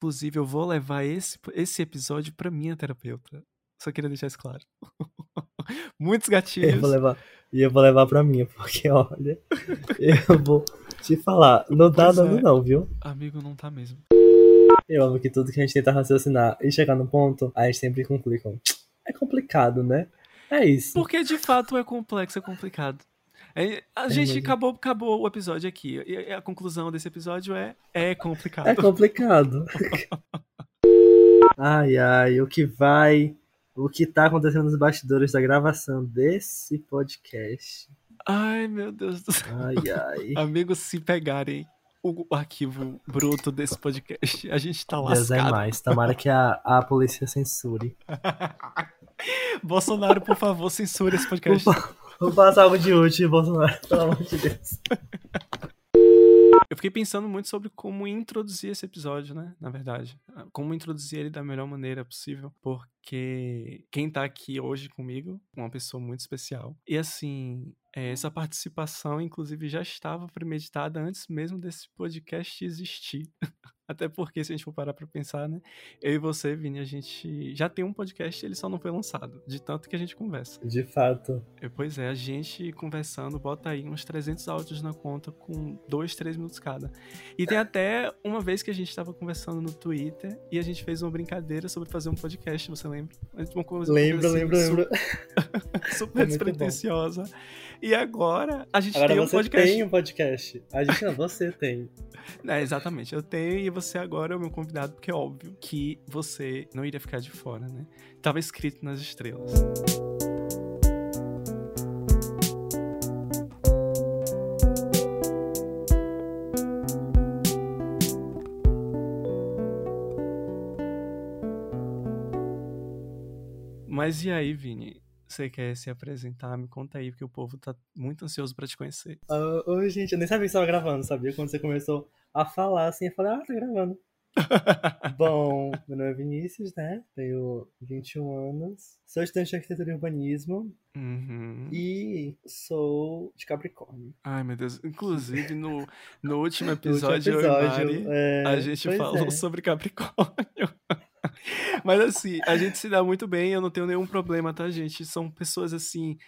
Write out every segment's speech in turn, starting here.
Inclusive, eu vou levar esse, esse episódio pra minha terapeuta. Só queria deixar isso claro. Muitos gatilhos. Eu vou levar, e eu vou levar pra minha, porque olha, eu vou te falar, não tá dando é. não, viu? Amigo, não tá mesmo. Eu amo que tudo que a gente tenta raciocinar e chegar no ponto, a gente sempre conclui com, é complicado, né? É isso. Porque de fato é complexo, é complicado. É, a gente mesmo. acabou, acabou o episódio aqui. E a conclusão desse episódio é: é complicado. É complicado. ai, ai, o que vai, o que tá acontecendo nos bastidores da gravação desse podcast. Ai, meu Deus do céu. Ai, ai. Amigos, se pegarem o arquivo bruto desse podcast, a gente tá Deus é lascado. mais. Tomara que a, a polícia censure. Bolsonaro, por favor, censure esse podcast. Vou passar algo de útil, Bolsonaro, pelo amor de Deus. Eu fiquei pensando muito sobre como introduzir esse episódio, né? Na verdade. Como introduzir ele da melhor maneira possível. Porque quem tá aqui hoje comigo é uma pessoa muito especial. E assim, é, essa participação, inclusive, já estava premeditada antes mesmo desse podcast existir. Até porque, se a gente for parar pra pensar, né? Eu e você, Vini, a gente já tem um podcast, ele só não foi lançado. De tanto que a gente conversa. De fato. É, Pois é, a gente conversando, bota aí uns 300 áudios na conta com 2, 3 minutos cada. E tem até uma vez que a gente tava conversando no Twitter e a gente fez uma brincadeira sobre fazer um podcast, você lembra? Uma coisa Lembro, assim, lembro, su- lembro. Super É bom. despretensiosa. E agora a gente Agora tem um você podcast. tem um podcast. A gente não, você tem. É, exatamente, eu tenho e você agora é o meu convidado, porque é óbvio que você não iria ficar de fora, né? Tava escrito nas estrelas. Mas e aí, Vini? Você quer se apresentar? Me conta aí, porque o povo tá muito ansioso pra te conhecer. Ah, Oi, gente, eu nem sabia que você tava gravando, sabia? Quando você começou a falar assim, eu falei, ah, tá gravando. Bom, meu nome é Vinícius, né? Tenho 21 anos. Sou estudante de arquitetura e urbanismo Uhum. e sou de Capricórnio. Ai, meu Deus. Inclusive, no, no último No último episódio, Mari, é, a gente falou é. sobre Capricórnio. Mas assim, a gente se dá muito bem, eu não tenho nenhum problema, tá, gente? São pessoas, assim,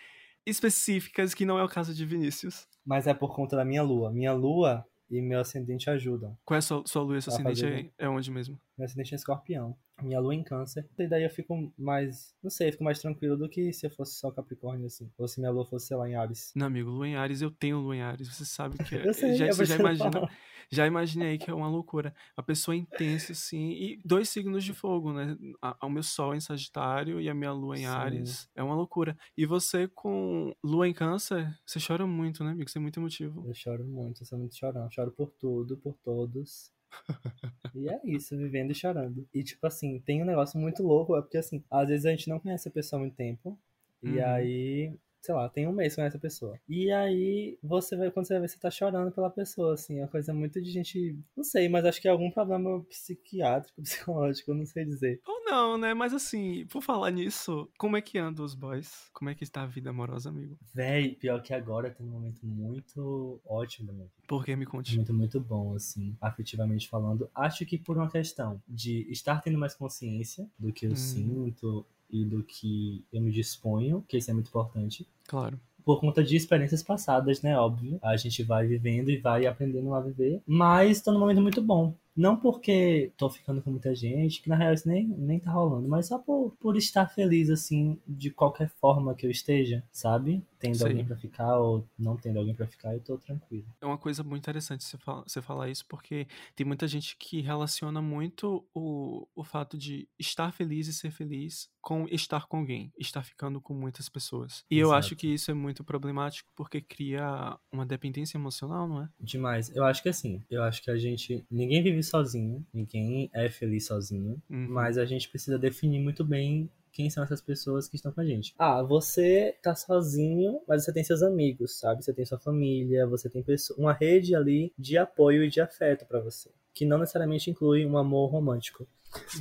específicas, que não é o caso de Vinícius. Mas é por conta da minha lua. Minha lua e meu ascendente ajudam. Qual é a sua, sua lua seu ascendente? É, é onde mesmo? Meu ascendente é escorpião. Minha lua em câncer. E daí eu fico mais. Não sei, eu fico mais tranquilo do que se eu fosse só Capricórnio, assim. Ou se minha lua fosse, sei lá, em Ares. Não, amigo, lua em Ares, eu tenho lua em Ares, você sabe que é. Eu sei, já, é você já imagina. fala. Já imaginei que é uma loucura. A pessoa intensa, assim, e dois signos de fogo, né? O meu sol em Sagitário e a minha lua em Sim. Ares. É uma loucura. E você com lua em Câncer, você chora muito, né, amigo? Você é muito emotivo. Eu choro muito, eu sou muito chorão. Choro por tudo, por todos. e é isso, vivendo e chorando. E tipo assim, tem um negócio muito louco, é porque assim, às vezes a gente não conhece a pessoa há muito tempo. E Uhum. aí, sei lá, tem um mês que conhece a pessoa. E aí, você vai, quando você vai ver, você tá chorando pela pessoa, assim, é uma coisa muito de gente. Não sei, mas acho que é algum problema psiquiátrico, psicológico, eu não sei dizer. Ou não, né? Mas assim, por falar nisso, como é que andam os boys? Como é que está a vida amorosa, amigo? Véi, pior que agora tem um momento muito ótimo da minha vida. Por que me conte? Muito, muito bom, assim, afetivamente falando. Acho que por uma questão de estar tendo mais consciência do que eu Hum. sinto e do que eu me disponho, que isso é muito importante. Claro. Por conta de experiências passadas, né? Óbvio. A gente vai vivendo e vai aprendendo a viver. Mas tô num momento muito bom. Não porque tô ficando com muita gente, que na real isso nem, nem tá rolando, mas só por, por estar feliz, assim, de qualquer forma que eu esteja, sabe? Tendo Sei. alguém pra ficar ou não tendo alguém pra ficar, eu tô tranquilo. É uma coisa muito interessante você falar, você falar isso, porque tem muita gente que relaciona muito o, o fato de estar feliz e ser feliz com estar com alguém, estar ficando com muitas pessoas. E eu acho Exato. que isso é muito problemático porque cria uma dependência emocional, não é? Demais. Eu acho que assim, eu acho que a gente. Ninguém vive sozinho, ninguém é feliz sozinho, Uhum. mas a gente precisa definir muito bem quem são essas pessoas que estão com a gente. Ah, você tá sozinho, mas você tem seus amigos, sabe? Você tem sua família, você tem pessoa, uma rede ali de apoio e de afeto pra você, que não necessariamente inclui um amor romântico.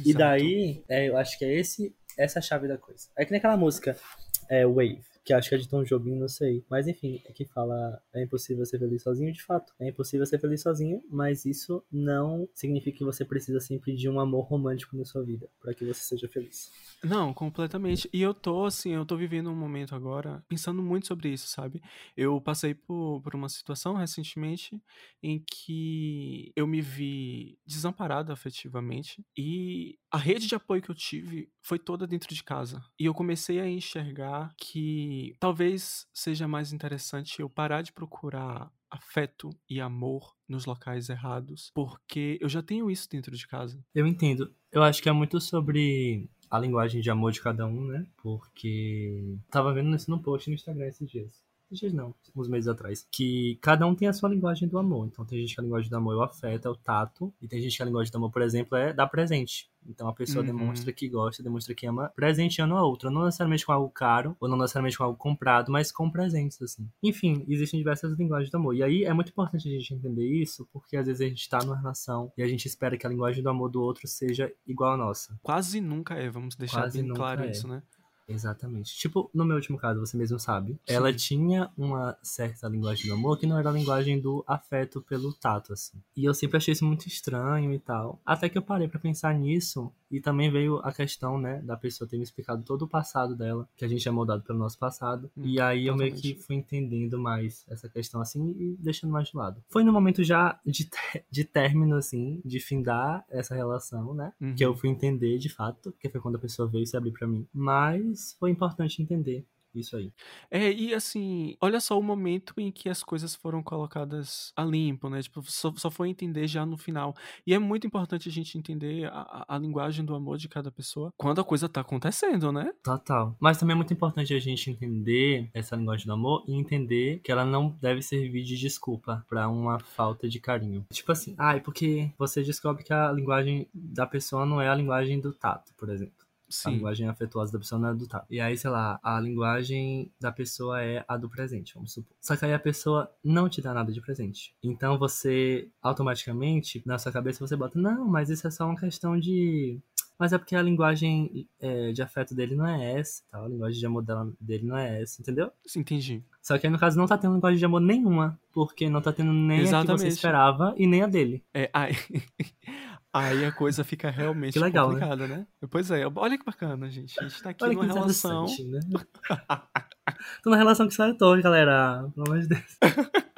E Exato. daí, é, eu acho que é esse essa a chave da coisa. É que nem aquela música, é, Wave. que acho que é de Tom Jobim, não sei. Mas enfim, é que fala é impossível ser feliz sozinho, de fato. É impossível ser feliz sozinho, mas isso não significa que você precisa sempre de um amor romântico na sua vida para que você seja feliz. Não, completamente. E eu tô, assim, eu tô vivendo um momento agora pensando muito sobre isso, sabe? Eu passei por, por uma situação recentemente em que eu me vi desamparado afetivamente e a rede de apoio que eu tive foi toda dentro de casa. E eu comecei a enxergar que talvez seja mais interessante eu parar de procurar afeto e amor nos locais errados, porque eu já tenho isso dentro de casa. Eu entendo. Eu acho que é muito sobre a linguagem de amor de cada um, né? Porque tava vendo isso num post no Instagram esses dias dias não, uns meses atrás, que cada um tem a sua linguagem do amor. Então tem gente que a linguagem do amor é o afeto, é o tato, e tem gente que a linguagem do amor, por exemplo, é dar presente. Então a pessoa uhum. demonstra que gosta, demonstra que ama, presenteando a outra, não necessariamente com algo caro, ou não necessariamente com algo comprado, mas com presentes, assim. Enfim, existem diversas linguagens do amor. E aí é muito importante a gente entender isso, porque às vezes a gente tá numa relação e a gente espera que a linguagem do amor do outro seja igual à nossa. Quase nunca é, vamos deixar Quase bem claro é. isso, né? Exatamente. Tipo, no meu último caso, você mesmo sabe, Sim. ela tinha uma certa linguagem do amor que não era a linguagem do afeto pelo tato, assim. E eu sempre achei isso muito estranho e tal. Até que eu parei para pensar nisso e também veio a questão, né, da pessoa ter me explicado todo o passado dela, que a gente é moldado pelo nosso passado. Hum, e aí eu meio que fui entendendo mais essa questão, assim, e deixando mais de lado. Foi no momento já de, de término, assim, de findar essa relação, né, uhum. que eu fui entender de fato, que foi quando a pessoa veio se abrir para mim. Mas foi importante entender isso aí. É, e assim, olha só o momento em que as coisas foram colocadas a limpo, né? Tipo, só, só foi entender já no final. E é muito importante a gente entender a, a linguagem do amor de cada pessoa quando a coisa tá acontecendo, né? Total. Mas também é muito importante a gente entender essa linguagem do amor e entender que ela não deve servir de desculpa para uma falta de carinho. Tipo assim, ai, ah, porque você descobre que a linguagem da pessoa não é a linguagem do tato, por exemplo. Sim. A linguagem afetuosa da pessoa não é do tato. E aí, sei lá, a linguagem da pessoa é a do presente, vamos supor. Só que aí a pessoa não te dá nada de presente. Então você, automaticamente, na sua cabeça, você bota, não, mas isso é só uma questão de mas é porque a linguagem é, de afeto dele não é essa, tal. a linguagem de amor dele não é essa, entendeu? Sim, entendi. Só que aí, no caso, não tá tendo linguagem de amor nenhuma, porque não tá tendo nem Exatamente. a que você esperava e nem a dele. É, aí... Aí a coisa fica realmente legal, né? complicada, né? né? Pois é, olha que bacana, gente. A gente tá aqui Olha numa relação. Né? Tô na relação que sai torre, galera. Pelo amor de Deus.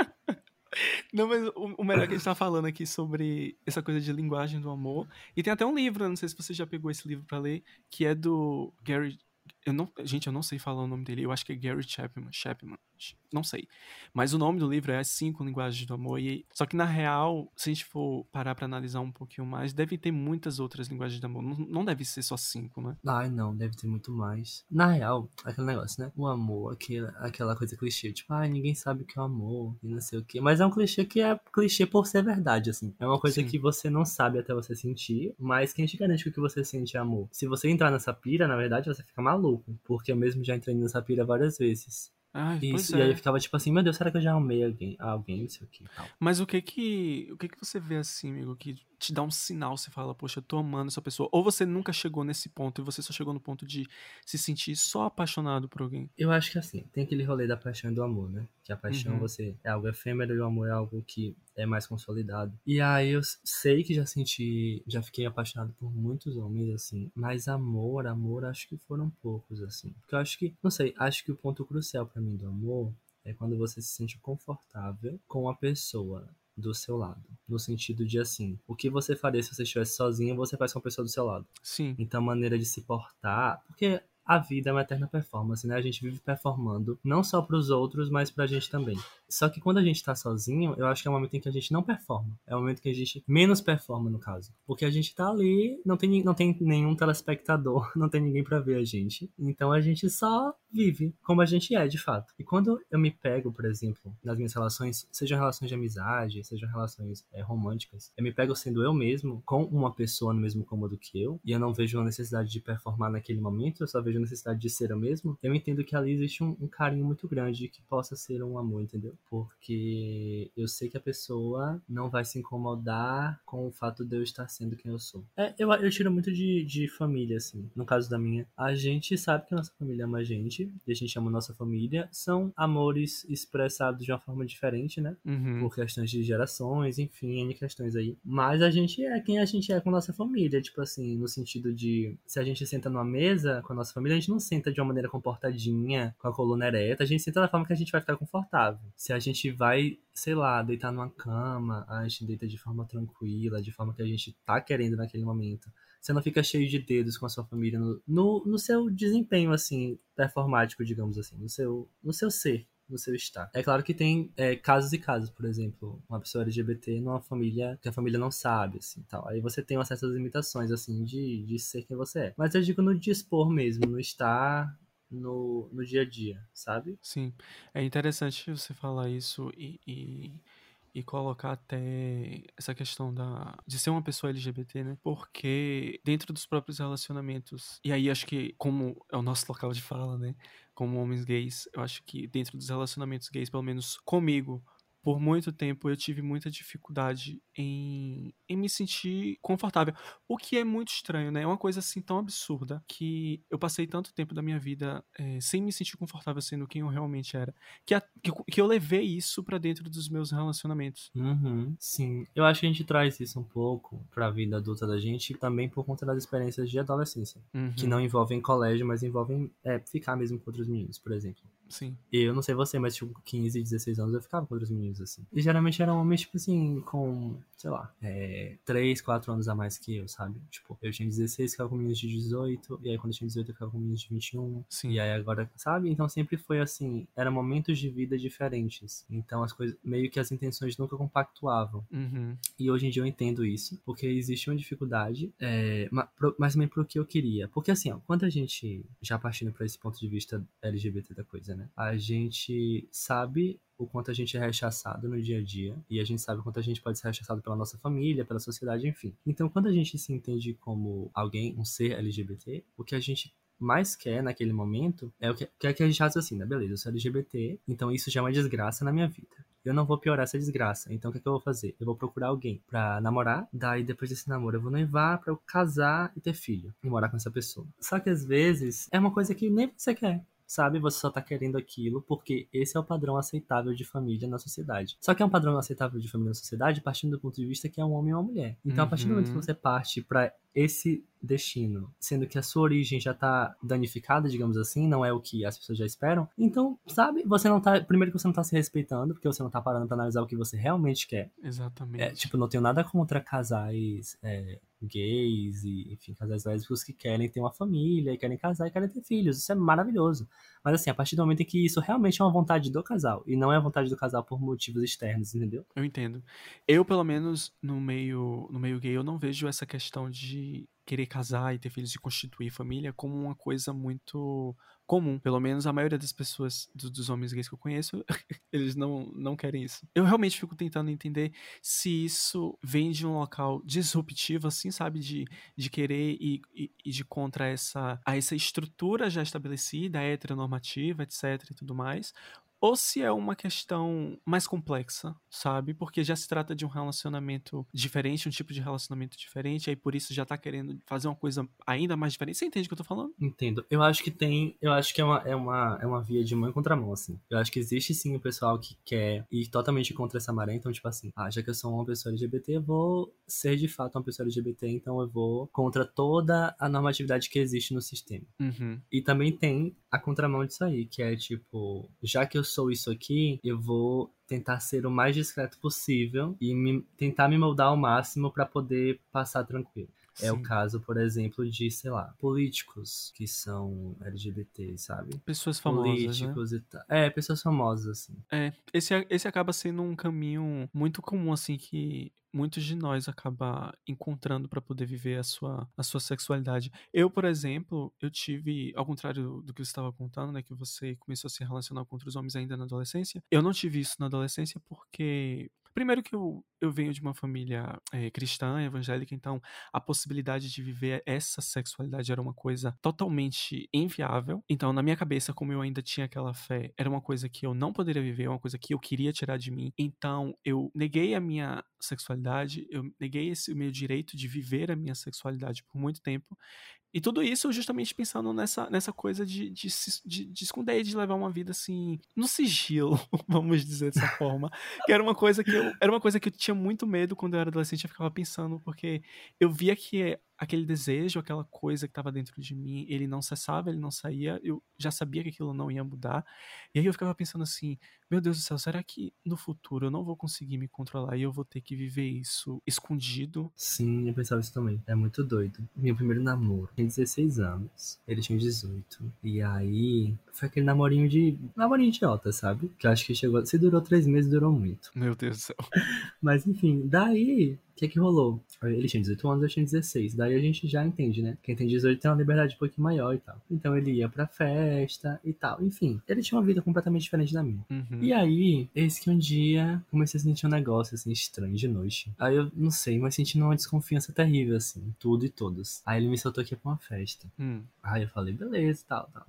Não, mas o, o, melhor é que a gente tá falando aqui sobre essa coisa de linguagem do amor. E tem até um livro, não sei se você já pegou esse livro para ler, que é do Gary eu não, gente, eu não sei falar o nome dele. Eu acho que é Gary Chapman. Chapman não sei. Mas o nome do livro é As Cinco Linguagens do Amor. E, só que, na real, se a gente for parar pra analisar um pouquinho mais, deve ter muitas outras linguagens de amor. Não, não deve ser só cinco, né? Ai, não, deve ter muito mais. Na real, aquele negócio, né? O amor, aquela, aquela coisa clichê. Tipo, ai, ninguém sabe o que é o amor e não sei o quê. Mas é um clichê que é clichê por ser verdade, assim. É uma coisa Sim. que você não sabe até você sentir, mas quem te garante que o que você sente é amor? Se você entrar nessa pira, na verdade, você fica maluco. Porque eu mesmo já entrei nessa pira várias vezes. Ai, Isso, e aí é. eu ficava tipo assim, meu Deus, será que eu já amei alguém, alguém, não sei o que. Mas o que que, o que que você vê assim, amigo, que te dá um sinal, você fala, poxa, eu tô amando essa pessoa. Ou você nunca chegou nesse ponto e você só chegou no ponto de se sentir só apaixonado por alguém. Eu acho que assim, tem aquele rolê da paixão e do amor, né? Que a paixão uhum. você é algo efêmero e o amor é algo que é mais consolidado. E aí eu sei que já senti, já fiquei apaixonado por muitos homens, assim. Mas amor, amor, acho que foram poucos, assim. Porque eu acho que, não sei, acho que o ponto crucial para mim do amor é quando você se sente confortável com a pessoa do seu lado. No sentido de assim, o que você faria se você estivesse sozinho, você faz com a pessoa do seu lado. Sim. Então a maneira de se portar. Porque a vida é uma eterna performance, né? A gente vive performando, não só para os outros, mas para a gente também. Só que quando a gente tá sozinho, eu acho que é o momento em que a gente não performa. É o momento que a gente menos performa, no caso. Porque a gente tá ali, não tem, não tem nenhum telespectador, não tem ninguém para ver a gente. Então a gente só vive como a gente é, de fato. E quando eu me pego, por exemplo, nas minhas relações, sejam relações de amizade, sejam relações é, românticas, eu me pego sendo eu mesmo, com uma pessoa no mesmo cômodo que eu, e eu não vejo a necessidade de performar naquele momento, eu só vejo a necessidade de ser eu mesmo, eu entendo que ali existe um, um carinho muito grande que possa ser um amor, entendeu? porque eu sei que a pessoa não vai se incomodar com o fato de eu estar sendo quem eu sou. É, eu, eu tiro muito de, de família, assim. No caso da minha, a gente sabe que a nossa família ama a gente gente, e a gente ama nossa família, são amores expressados de uma forma diferente, né? Uhum. Por questões de gerações, enfim, N questões aí. Mas a gente é quem a gente é com nossa família, tipo assim, no sentido de se a gente senta numa mesa com a nossa família, a gente não senta de uma maneira comportadinha, com a coluna ereta, a gente senta da forma que a gente vai ficar confortável. Se a gente vai, sei lá, deitar numa cama, a gente deita de forma tranquila, de forma que a gente tá querendo naquele momento. Você não fica cheio de dedos com a sua família no, no, no seu desempenho, assim, performático, digamos assim, no seu, no seu ser no seu estar. É claro que tem é, casos e casos, por exemplo, uma pessoa LGBT numa família que a família não sabe, assim, tal. Aí você tem acesso às limitações, assim, de, de ser quem você é. Mas eu digo no dispor mesmo, no estar, no, no dia a dia, sabe? Sim. É interessante você falar isso e, e, e colocar até essa questão da, de ser uma pessoa LGBT, né? Porque dentro dos próprios relacionamentos, e aí acho que, como é o nosso local de fala, né? Como homens gays, eu acho que dentro dos relacionamentos gays, pelo menos comigo, por muito tempo eu tive muita dificuldade em, em me sentir confortável. O que é muito estranho, né? É uma coisa assim tão absurda que eu passei tanto tempo da minha vida é, sem me sentir confortável sendo quem eu realmente era. Que, a, que, que, eu levei isso para dentro dos meus relacionamentos. Uhum, sim. Eu acho que a gente traz isso um pouco pra vida adulta da gente também por conta das experiências de adolescência. Uhum. Que não envolvem colégio, mas envolvem é, ficar mesmo com outros meninos, por exemplo. Sim. E eu não sei você, mas tipo, 15, 16 anos eu ficava com outros meninos, assim. E geralmente eram homens, tipo assim, com, sei lá, é, 3, 4 anos a mais que eu, sabe? Tipo, eu tinha 16, ficava com meninos de 18, e aí quando eu tinha 18 eu ficava com meninos de 21. Sim. E aí agora, sabe? Então sempre foi assim, eram momentos de vida diferentes. Então as coisas, meio que as intenções nunca compactuavam. Uhum. E hoje em dia eu entendo isso, porque existe uma dificuldade, é, mas, também pro que eu queria. Porque assim, ó, quando a gente, já partindo para esse ponto de vista LGBT da coisa, né? A gente sabe o quanto a gente é rechaçado no dia a dia e a gente sabe o quanto a gente pode ser rechaçado pela nossa família, pela sociedade, enfim. Então, quando a gente se entende como alguém, um ser LGBT, o que a gente mais quer naquele momento é o que, que, é que a gente raciocina, beleza, eu sou LGBT, então isso já é uma desgraça na minha vida. Eu não vou piorar essa desgraça, então o que, é que eu vou fazer? Eu vou procurar alguém pra namorar, daí depois desse namoro eu vou noivar pra eu casar e ter filho, e morar com essa pessoa. Só que às vezes é uma coisa que nem você quer sabe? Você só tá querendo aquilo porque esse é o padrão aceitável de família na sociedade. Só que é um padrão aceitável de família na sociedade partindo do ponto de vista que é um homem e uma mulher. Então, uhum. a partir do momento que Uhum. você parte para esse destino, sendo que a sua origem já tá danificada, digamos assim, não é o que as pessoas já esperam. Então, sabe, você não tá, primeiro que você não tá se respeitando, porque você não tá parando para analisar o que você realmente quer. Exatamente. É, tipo, não tenho nada contra casais é, gays e, enfim, casais lésbicos que querem ter uma família, querem casar e querem ter filhos. Isso é maravilhoso. Mas assim, a partir do momento em que isso realmente é uma vontade do casal e não é a vontade do casal por motivos externos, entendeu? Eu entendo. Eu, pelo menos, no meio, no meio gay, eu não vejo essa questão de querer casar e ter filhos e constituir família como uma coisa muito comum. Pelo menos a maioria das pessoas, do- dos homens gays que eu conheço, eles não, não querem isso. Eu realmente fico tentando entender se isso vem de um local disruptivo, assim, sabe? De, de querer e, e, e de contra essa, a essa estrutura já estabelecida, heteronormativa, etc e tudo mais. Ou se é uma questão mais complexa, sabe? Porque já se trata de um relacionamento diferente, um tipo de relacionamento diferente, aí por isso já tá querendo fazer uma coisa ainda mais diferente. Você entende o que eu tô falando? Entendo. Eu acho que tem. Eu acho que é uma, é uma, é uma via de mão e contramão, assim. Eu acho que existe sim o pessoal que quer ir totalmente contra essa maré. Então, tipo assim, ah, já que eu sou uma pessoa LGBT, eu vou ser de fato uma pessoa LGBT, então eu vou contra toda a normatividade que existe no sistema. Uhum. E também tem a contramão disso aí, que é tipo, já que eu sou isso aqui, eu vou tentar ser o mais discreto possível e me- tentar me moldar ao máximo pra poder passar tranquilo. É o caso, por exemplo, de, sei lá, políticos que são LGBT, sabe? Pessoas famosas, né? políticos e tal. É, pessoas famosas, assim. É, esse, esse acaba sendo um caminho muito comum, assim, que muitos de nós acaba encontrando pra poder viver a sua, a sua sexualidade. Eu, por exemplo, eu tive, ao contrário do que você estava contando, né, que você começou a se relacionar com outros homens ainda na adolescência, eu não tive isso na adolescência porque Primeiro que eu, eu venho de uma família é, cristã, evangélica, então a possibilidade de viver essa sexualidade era uma coisa totalmente inviável. Então, na minha cabeça, como eu ainda tinha aquela fé, era uma coisa que eu não poderia viver, uma coisa que eu queria tirar de mim. Então, eu neguei a minha sexualidade, eu neguei esse meu direito de viver a minha sexualidade por muito tempo. E tudo isso justamente pensando nessa, nessa coisa de, de, de, de esconder e de levar uma vida assim, no sigilo, vamos dizer dessa forma. Que era uma coisa que eu, era uma coisa que eu tinha muito medo quando eu era adolescente, eu ficava pensando, porque eu via que aquele desejo, aquela coisa que estava dentro de mim, ele não cessava, ele não saía, eu já sabia que aquilo não ia mudar. E aí eu ficava pensando assim, meu Deus do céu, será que no futuro eu não vou conseguir me controlar e eu vou ter que viver isso escondido? Sim, eu pensava isso também. É muito doido. Meu primeiro namoro, tinha 16 anos, ele tinha 18. E aí foi aquele namorinho de. namorinho idiota, sabe? Que eu acho que chegou. Se durou três meses, durou muito. Meu Deus do céu. Mas enfim, daí o que que rolou? Ele tinha 18 anos, eu tinha 16. Daí a gente já entende, né? Quem tem 18 tem uma liberdade um pouquinho maior e tal. Então ele ia pra festa e tal. Enfim, ele tinha uma vida completamente diferente da minha. Uhum. E aí, eis que um dia comecei a sentir um negócio assim estranho de noite. Aí eu não sei, mas sentindo uma desconfiança terrível, assim, tudo e todos. Aí ele me soltou aqui pra uma festa. Hum. Aí eu falei, beleza, tal, tal.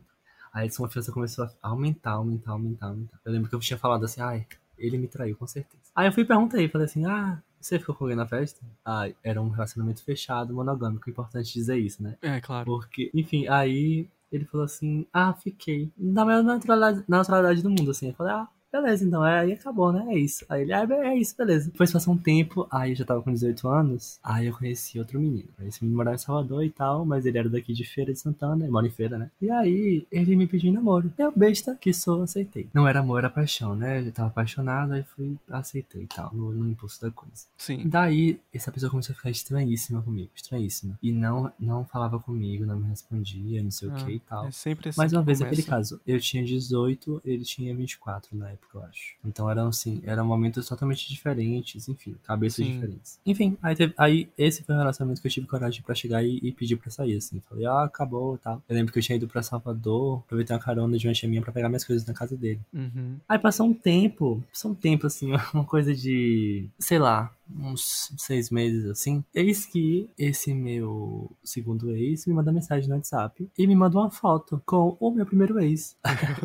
Aí a desconfiança começou a aumentar, aumentar, aumentar, aumentar. Eu lembro que eu tinha falado assim, ai, ele me traiu, com certeza. Aí eu fui e perguntei, falei assim, ah, você ficou com alguém na festa? Ah, era um relacionamento fechado, monogâmico. Importante dizer isso, né? É, claro. Porque, enfim, aí ele falou assim, ah, fiquei. Na maior naturalidade, naturalidade do mundo, assim. Eu falei, ah, beleza, então, é, aí acabou, né? É isso. Aí ele, ah, é isso, beleza. Depois passou um tempo, aí eu já tava com 18 anos, aí eu conheci outro menino. Esse menino morava em Salvador e tal, mas ele era daqui de Feira de Santana, mora em Feira, né? E aí ele me pediu em namoro. Eu, besta, que sou, aceitei. Não era amor, era paixão, né? Eu tava apaixonado, aí fui, aceitei e tal, no, no impulso da coisa. Sim. Daí, essa pessoa começou a ficar estranhíssima comigo, estranhíssima. E não, não falava comigo, não me respondia, não sei o Ah, que e tal. É sempre assim. Mais uma vez, começa. aquele caso. Eu tinha 18, ele tinha 24 na época, eu acho. Então eram assim, eram momentos totalmente diferentes, enfim, cabeças Sim. diferentes. Enfim, aí, teve, aí esse foi o relacionamento que eu tive coragem pra chegar e, e pedir pra sair, assim. Falei, ah, acabou e tal. Eu lembro que eu tinha ido pra Salvador, aproveitei uma carona de uma tia minha pra pegar minhas coisas na casa dele. Uhum. Aí passou um tempo, passou um tempo, assim, uma coisa de, sei lá, uns seis meses, assim. Eis que esse meu segundo ex me manda mensagem no WhatsApp e me manda uma foto com o meu primeiro ex.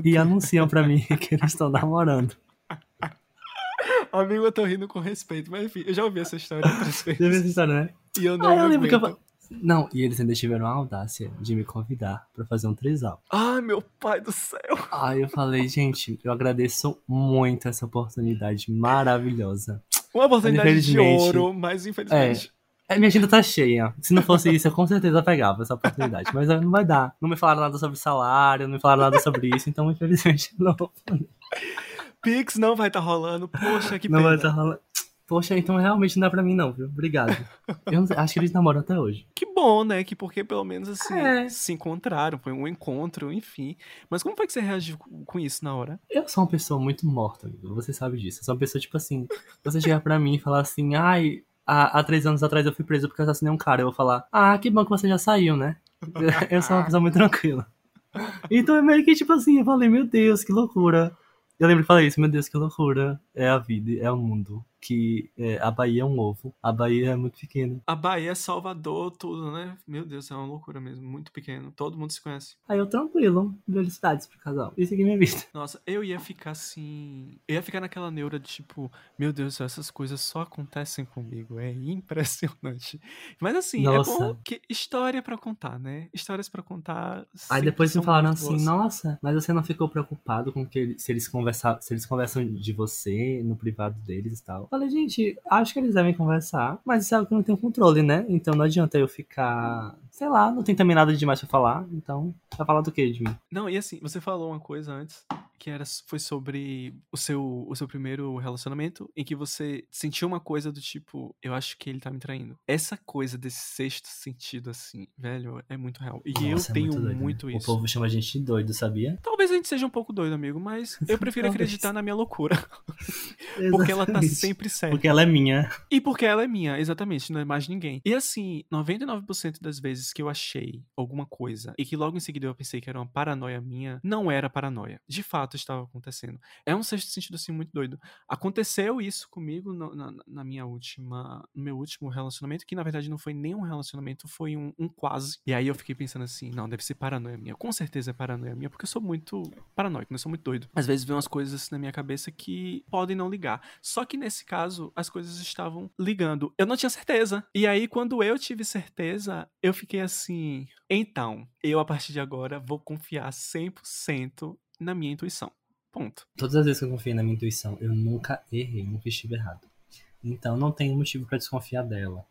e anunciam pra mim que eles estão namorando. Amigo, eu tô rindo com respeito, mas enfim, eu já ouvi essa história outras vezes. Deve ser história, né? E eu não Ah, eu lembro que eu Não, e eles ainda tiveram a audácia de me convidar pra fazer um trisal. Ai, meu pai do céu. Aí eu falei, gente, eu agradeço muito essa oportunidade maravilhosa. Uma oportunidade de ouro, mas infelizmente. É, minha agenda tá cheia. Se não fosse isso, eu com certeza pegava essa oportunidade. Mas não vai dar. Não me falaram nada sobre salário, não me falaram nada sobre isso, então infelizmente não, Pix não vai estar rolando. Poxa, que não pena. vai estar rolando. Poxa, então realmente não dá pra mim não, viu? Obrigado. Eu sei, acho que eles namoram até hoje. Que bom, né? Que porque pelo menos assim É. se encontraram, foi um encontro, enfim. Mas como foi que você reagiu com isso na hora? Eu sou uma pessoa muito morta, amigo. Você sabe disso. Eu sou uma pessoa, tipo assim, você chegar pra mim e falar assim, ai, há, há três anos atrás eu fui preso porque assassinei um cara. Eu vou falar, ah, que bom que você já saiu, né? Eu sou uma pessoa muito tranquila. Então é meio que tipo assim, eu falei, meu Deus, que loucura. Eu lembro que falei isso, meu Deus, que loucura. É a vida, é o mundo. Que é, a Bahia é um ovo. A Bahia é muito pequena. A Bahia, Salvador, tudo, né? Meu Deus, é uma loucura mesmo, muito pequeno. Todo mundo se conhece. Aí eu tranquilo, felicidades pro casal. E segui minha vida. Nossa, eu ia ficar assim. Eu ia ficar naquela neura de tipo, meu Deus essas coisas só acontecem comigo. É impressionante. Mas assim, Nossa. é bom que história pra contar, né? Histórias pra contar. Aí depois me falaram assim, boas. nossa, mas você não ficou preocupado com que se eles conversar, se eles conversam de você no privado deles e tal. Falei, gente, acho que eles devem conversar, mas isso é algo que eu não tenho controle, né? Então não adianta eu ficar, sei lá, não tem também nada demais pra falar, então vai falar do que de mim? Não, e assim, você falou uma coisa antes que era, foi sobre o seu, o seu primeiro relacionamento em que você sentiu uma coisa do tipo, eu acho que ele tá me traindo. Essa coisa desse sexto sentido, assim, velho, é muito real. E eu Nossa, é tenho doido, muito, né? isso. O povo chama a gente de doido, sabia? Talvez a gente seja um pouco doido, amigo, mas eu prefiro acreditar na minha loucura. Porque ela tá sempre certa. Porque ela é minha. E porque ela é minha, exatamente, não é mais ninguém. E assim, 99% das vezes que eu achei alguma coisa e que logo em seguida eu pensei que era uma paranoia minha, não era paranoia. De fato, fato estava acontecendo. É um sexto sentido assim muito doido. Aconteceu isso comigo no, na, na, minha última, no meu último relacionamento, que na verdade não foi nem um relacionamento, foi um, um, quase. E aí eu fiquei pensando assim, não, deve ser paranoia minha. Com certeza é paranoia minha, porque eu sou muito paranoico, né? Eu sou muito doido. Às vezes vem umas coisas assim na minha cabeça que podem não ligar. Só que nesse caso, as coisas estavam ligando. Eu não tinha certeza. E aí, quando eu tive certeza, eu fiquei assim, então, eu a partir de agora vou confiar 100% na minha intuição. Ponto. Todas as vezes que eu confiei na minha intuição, eu nunca errei, nunca estive errado. Então não tem motivo para desconfiar dela.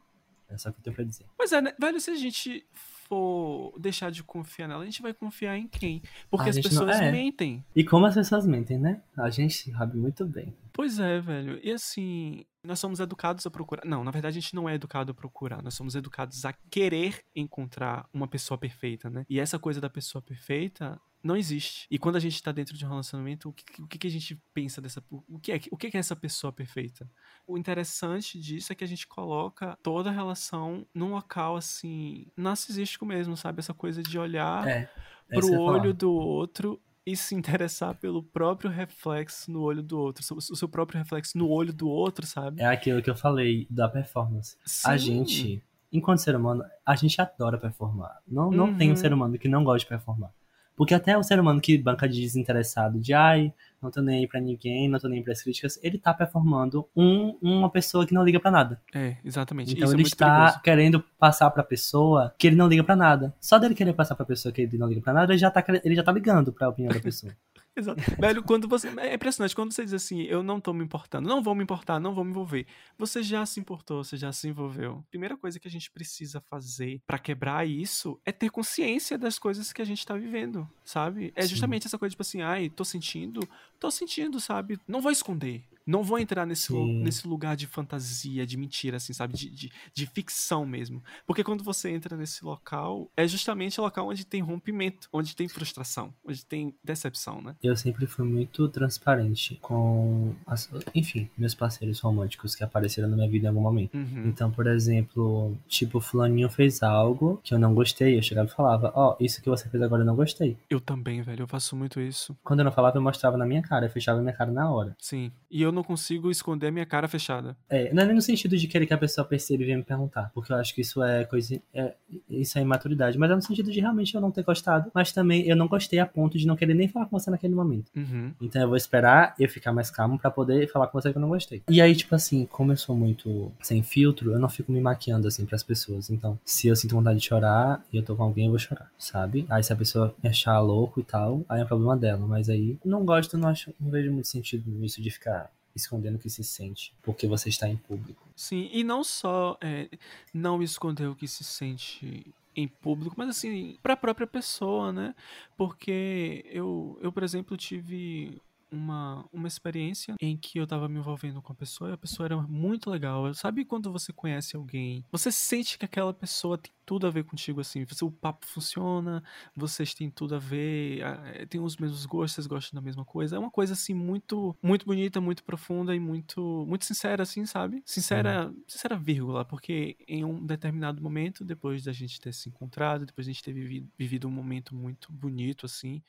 É só o que eu tenho pra dizer. Pois é, né? velho, se a gente for deixar de confiar nela, a gente vai confiar em quem? Porque a as pessoas não... é. mentem. E como as pessoas mentem, né? A gente sabe muito bem. Pois é, velho. E assim, nós somos educados a procurar. Não, na verdade a gente não é educado a procurar. Nós somos educados a querer encontrar uma pessoa perfeita, né? E essa coisa da pessoa perfeita não existe. E quando a gente tá dentro de um relacionamento, o que, o que a gente pensa dessa. O que, é, o que é essa pessoa perfeita? O interessante disso é que a gente coloca toda a relação num local assim, narcisístico mesmo, sabe? Essa coisa de olhar é, pro olho do outro e se interessar pelo próprio reflexo no olho do outro, o seu próprio reflexo no olho do outro, sabe? É aquilo que eu falei da performance. Sim. A gente, enquanto ser humano, a gente adora performar. Não, não uhum. tem um ser humano que não gosta de performar. Porque até o ser humano que banca de desinteressado, de ai, não tô nem aí pra ninguém, não tô nem aí pras críticas, ele tá performando um, uma pessoa que não liga para nada. É, exatamente. Então Isso ele é está perigoso. querendo passar pra pessoa que ele não liga para nada. Só dele querer passar pra pessoa que ele não liga para nada, ele já tá, ele já tá ligando pra opinião da pessoa. Exato. Velho, quando você. É impressionante, quando você diz assim, eu não tô me importando, não vou me importar, não vou me envolver. Você já se importou, você já se envolveu. Primeira coisa que a gente precisa fazer para quebrar isso é ter consciência das coisas que a gente tá vivendo, sabe? É justamente Sim. essa coisa, tipo assim, ai, tô sentindo, tô sentindo, sabe? Não vou esconder. Não vou entrar nesse, nesse lugar de fantasia, de mentira, assim, sabe? De, de, de, ficção mesmo. Porque quando você entra nesse local, é justamente o local onde tem rompimento, onde tem frustração, onde tem decepção, né? Eu sempre fui muito transparente com, as, enfim, meus parceiros românticos que apareceram na minha vida em algum momento. Uhum. Então, por exemplo, tipo, fulaninho fez algo que eu não gostei, eu chegava e falava, ó, oh, isso que você fez agora eu não gostei. Eu também, velho, eu faço muito isso. Quando eu não falava, eu mostrava na minha cara, eu fechava minha cara na hora. Sim, e eu não consigo esconder a minha cara fechada. É, não é nem no sentido de querer que a pessoa perceba e venha me perguntar, porque eu acho que isso é coisa. É, isso é imaturidade, mas é no sentido de realmente eu não ter gostado, mas também eu não gostei a ponto de não querer nem falar com você naquele momento. Uhum. Então eu vou esperar eu ficar mais calmo para poder falar com você que eu não gostei. E aí, tipo assim, como eu sou muito sem filtro, eu não fico me maquiando assim pras pessoas. Então, se eu sinto vontade de chorar e eu tô com alguém, eu vou chorar, sabe? Aí se a pessoa me achar louco e tal, aí é um problema dela. Mas aí, não gosto, não acho, não vejo muito sentido nisso de ficar escondendo o que se sente, porque você está em público. Sim, e não só é, não esconder o que se sente em público, mas assim, para a própria pessoa, né? Porque eu, eu, por exemplo, tive uma, uma experiência em que eu tava me envolvendo com a pessoa e a pessoa era muito legal. Sabe quando você conhece alguém, você sente que aquela pessoa tem tudo a ver contigo, assim, o papo funciona, vocês têm tudo a ver, eh, tem os mesmos gostos, vocês gostam da mesma coisa. É uma coisa, assim, muito, muito bonita, muito profunda e muito, muito sincera, assim, sabe? Sincera, sincera vírgula, porque em um determinado momento, depois da gente ter se encontrado, depois da gente ter vivido, vivido um momento muito bonito, assim,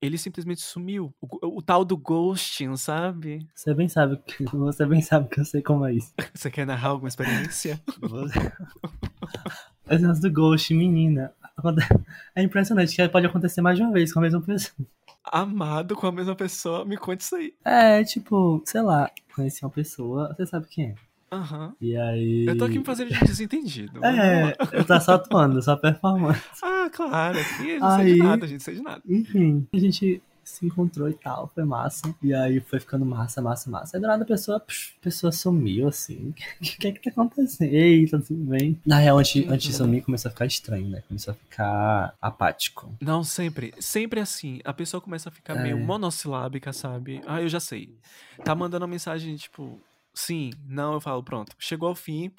ele simplesmente sumiu. O, o, tal do ghosting, sabe? Você bem sabe que você bem sabe que eu sei como é isso. Você quer narrar alguma experiência? Esse negócio do ghost, menina. É impressionante que pode acontecer mais de uma vez com a mesma pessoa. Amado com a mesma pessoa, me conte isso aí. É, tipo, sei lá, conheci uma pessoa, você sabe quem é. Aham. Uhum. E aí. Eu tô aqui me fazendo de desentendido. é, eu tô só atuando, só performando. ah, claro, aqui não aí, sei de nada, a gente sei de nada. Enfim, a gente se encontrou e tal, foi massa. E aí foi ficando massa, massa, massa. Aí do nada a pessoa, psh, a pessoa sumiu assim. O que, que é que tá acontecendo? Eita, tudo bem. Na real, antes, antes de sumir, começou a ficar estranho, né? Começou a ficar apático. Não, sempre. Sempre assim. A pessoa começa a ficar é. meio monossilábica, sabe? Ah, eu já sei. Tá mandando uma mensagem, tipo, sim, não, eu falo, pronto, chegou ao fim,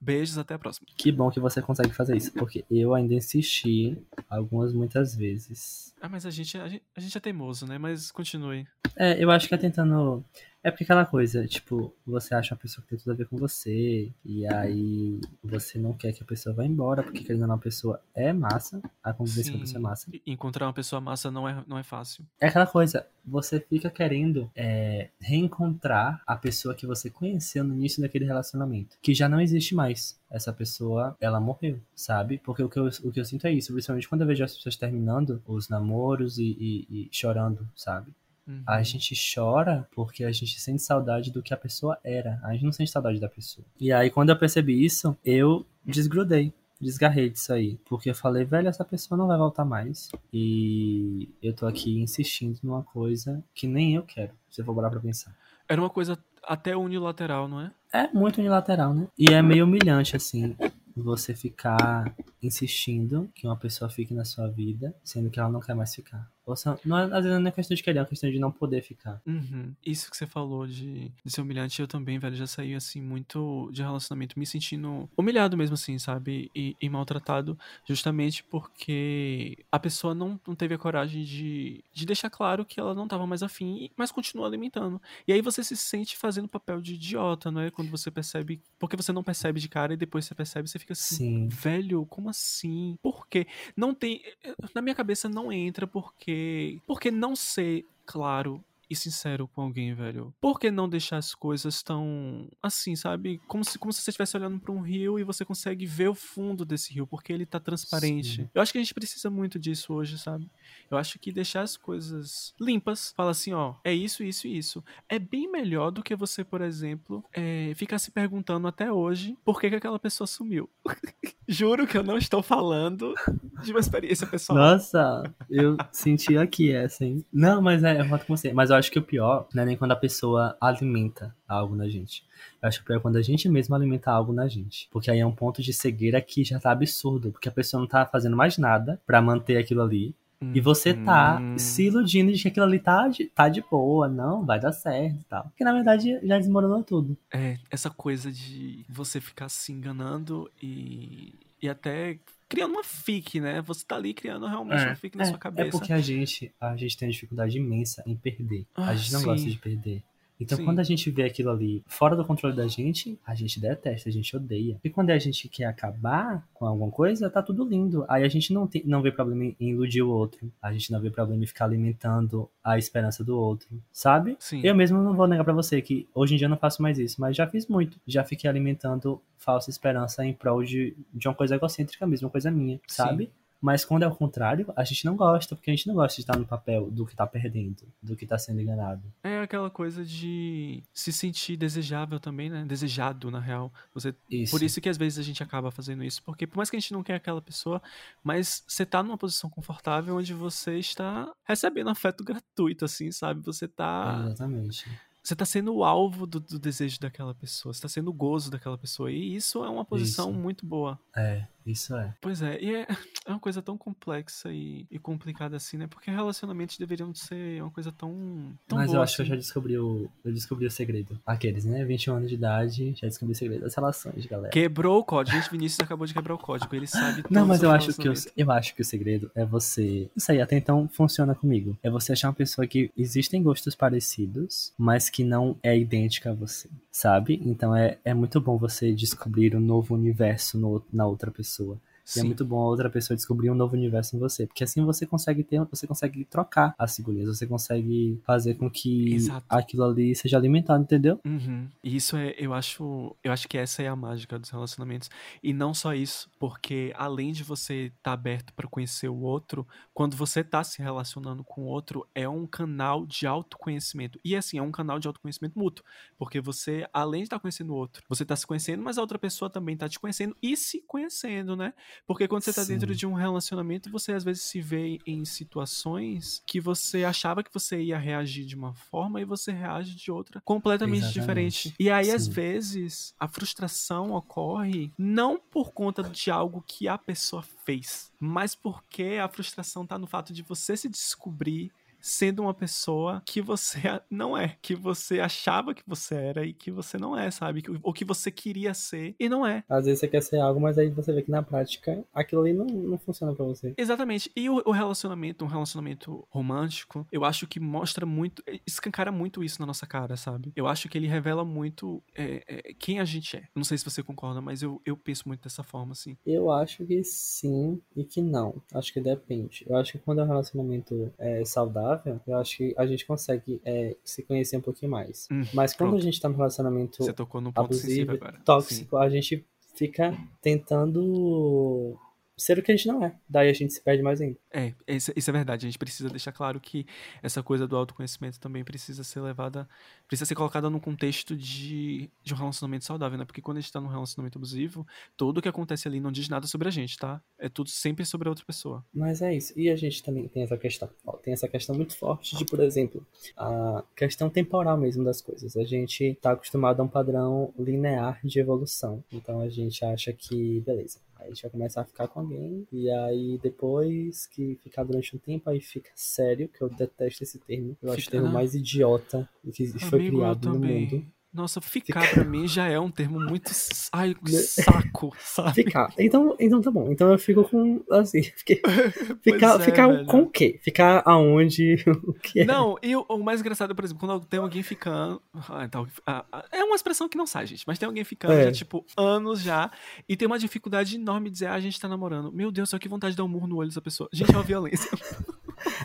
beijos, até a próxima. Que bom que você consegue fazer isso, porque eu ainda insisti algumas, muitas vezes. Ah, mas a gente, a gente, a gente é teimoso, né? Mas continue. É, eu acho que é tentando É porque aquela coisa, tipo, você acha uma pessoa que tem tudo a ver com você, e aí você não quer que a pessoa vá embora, porque querendo ou não, a pessoa é massa, a convivência com a pessoa é massa. Encontrar uma pessoa massa não é, não é fácil. É aquela coisa, você fica querendo é, reencontrar a pessoa que você conheceu no início daquele relacionamento, que já não existe mais. Essa pessoa, ela morreu, sabe? Porque o que eu, o que eu sinto é isso, principalmente quando eu vejo as pessoas terminando os namoros e, e, e chorando, sabe? Uhum. A gente chora porque a gente sente saudade do que a pessoa era. A gente não sente saudade da pessoa. E aí, quando eu percebi isso, eu desgrudei. Desgarrei disso aí. Porque eu falei, velho, essa pessoa não vai voltar mais. E eu tô aqui insistindo numa coisa que nem eu quero, se eu for parar pra pensar. Era uma coisa até unilateral, não é? É muito unilateral, né? E é meio humilhante, assim você ficar insistindo que uma pessoa fique na sua vida, sendo que ela não quer mais ficar. Não é, às vezes não é questão de querer, é uma questão de não poder ficar. Uhum. Isso que você falou de, de ser humilhante, eu também, velho, já saí, assim, muito de relacionamento me sentindo humilhado mesmo, assim, sabe? E, e maltratado, justamente porque a pessoa não, não teve a coragem de, de deixar claro que ela não tava mais afim, mas continua alimentando. E aí você se sente fazendo papel de idiota, não é? Quando você percebe. Porque você não percebe de cara e depois você percebe, você fica assim, Sim. velho, como assim? Por quê? Não tem. Na minha cabeça não entra porque porque. Porque não ser claro e sincero com alguém, velho. Por que não deixar as coisas tão assim, sabe? Como se, como se você estivesse olhando para um rio e você consegue ver o fundo desse rio, porque ele tá transparente. Sim. Eu acho que a gente precisa muito disso hoje, sabe? Eu acho que deixar as coisas limpas, fala assim, ó, é isso, isso e isso. É bem melhor do que você, por exemplo, é, ficar se perguntando até hoje por que, que aquela pessoa sumiu. Juro que eu não estou falando de uma experiência pessoal. Nossa, eu senti aqui essa, hein? Não, mas é, eu volto com você. Mas eu acho que o pior não é nem quando a pessoa alimenta algo na gente. Eu acho que o pior é quando a gente mesmo alimenta algo na gente. Porque aí é um ponto de cegueira que já tá absurdo. Porque a pessoa não tá fazendo mais nada para manter aquilo ali. E você tá hum. se iludindo de que aquilo ali tá de, tá de boa, não, vai dar certo e tal. Porque na verdade já desmoronou tudo. É, essa coisa de você ficar se enganando e, e até criando uma fic, né? Você tá ali criando realmente é, uma fic na é, sua cabeça. É porque a gente, a gente tem uma dificuldade imensa em perder. Ah, a gente não sim. gosta de perder. Então, Sim. quando a gente vê aquilo ali fora do controle da gente, a gente detesta, a gente odeia. E quando a gente quer acabar com alguma coisa, tá tudo lindo. Aí a gente não, tem, não vê problema em iludir o outro. A gente não vê problema em ficar alimentando a esperança do outro, sabe? Sim. Eu mesmo não vou negar para você que hoje em dia eu não faço mais isso, mas já fiz muito. Já fiquei alimentando falsa esperança em prol de, de uma coisa egocêntrica mesmo, uma coisa minha, sabe? Mas quando é o contrário, a gente não gosta, porque a gente não gosta de estar no papel do que tá perdendo, do que tá sendo enganado. É aquela coisa de se sentir desejável também, né? Desejado, na real. Você... Isso. Por isso que às vezes a gente acaba fazendo isso, porque por mais que a gente não quer aquela pessoa, mas você tá numa posição confortável onde você está recebendo afeto gratuito, assim, sabe? Você tá. Exatamente você está sendo o alvo do, do, desejo daquela pessoa, você está sendo o gozo daquela pessoa. E isso é uma posição isso. muito boa. É, isso é. Pois é, e é, é uma coisa tão complexa e, e, complicada assim, né? Porque relacionamentos deveriam ser uma coisa tão. tão Mas boa, eu acho assim. que eu já descobri o. Eu descobri o segredo. Aqueles, né? 21 anos de idade, já descobri o segredo das relações, galera. Quebrou o código. Gente, Vinícius acabou de quebrar o código. Ele sabe Não, mas eu acho que eu, eu acho que o segredo é você. Isso aí até então funciona comigo. É você achar uma pessoa que existem gostos parecidos, mas que não é idêntica a você, sabe? Então é, é muito bom você descobrir um novo universo no, na outra pessoa pessoa. E é muito bom a outra pessoa descobrir um novo universo em você. Porque assim você consegue ter, você consegue trocar as figurinhas, você consegue fazer com que Exato. aquilo ali seja alimentado, entendeu? Uhum. E isso é, eu acho, eu acho que essa é a mágica dos relacionamentos. E não só isso, porque além de você estar tá aberto para conhecer o outro, quando você está se relacionando com o outro, é um canal de autoconhecimento. E assim, é um canal de autoconhecimento mútuo. Porque você, além de estar tá conhecendo o outro, você está se conhecendo, mas a outra pessoa também está te conhecendo e se conhecendo, né? Porque quando você tá Sim. dentro de um relacionamento, você às vezes se vê em situações que você achava que você ia reagir de uma forma e você reage de outra completamente Exatamente. diferente. E aí, Sim. às vezes, a frustração ocorre não por conta de algo que a pessoa fez, mas porque a frustração tá no fato de você se descobrir sendo uma pessoa que você não é, que você achava que você era e que você não é, sabe? Ou que você queria ser e não é. Às vezes você quer ser algo, mas aí você vê que na prática aquilo ali não, não funciona para você. Exatamente. E o, o, relacionamento, um relacionamento romântico, eu acho que mostra muito, escancara muito isso na nossa cara, sabe? Eu acho que ele revela muito é, é, quem a gente é. Não sei se você concorda, mas eu, eu penso muito dessa forma, assim. Eu acho que sim e que não. Acho que depende. Eu acho que quando é um relacionamento é, saudável, eu acho que a gente consegue é, se conhecer um pouquinho mais. Hum, mas quando pronto. a gente tá num relacionamento abusivo, tóxico, sim. a gente fica tentando ser o que a gente não é. Daí a gente se perde mais ainda. É, isso, isso, é verdade. A gente precisa deixar claro que essa coisa do autoconhecimento também precisa ser levada, precisa ser colocada num contexto de, de um relacionamento saudável, né? Porque quando a gente tá num relacionamento abusivo, tudo o que acontece ali não diz nada sobre a gente, tá? É tudo sempre sobre a outra pessoa. Mas é isso. E a gente também tem essa questão. Ó, tem essa questão muito forte de, por exemplo, a questão temporal mesmo das coisas. A gente tá acostumado a um padrão linear de evolução. Então a gente acha que, beleza, a gente vai começar a ficar com alguém, e aí depois que ficar durante um tempo, aí fica sério, que eu detesto esse termo. Eu acho o termo mais idiota que foi Amigo, criado no mundo. Nossa, ficar pra mim já é um termo muito. Ai, saco, sabe? Ficar. Então, então tá bom. Então eu fico com. Assim, fiquei, ficar, é, ficar com o quê? Ficar aonde? O que é? Não, e o, o, mais engraçado, por exemplo, quando tem alguém ficando. Ah, então, é uma expressão que não sai, gente, mas tem alguém ficando é. já, tipo, anos já, e tem uma dificuldade enorme de dizer, ah, a gente tá namorando. Meu Deus, só que vontade de dar um murro no olho dessa pessoa. Gente, é uma violência.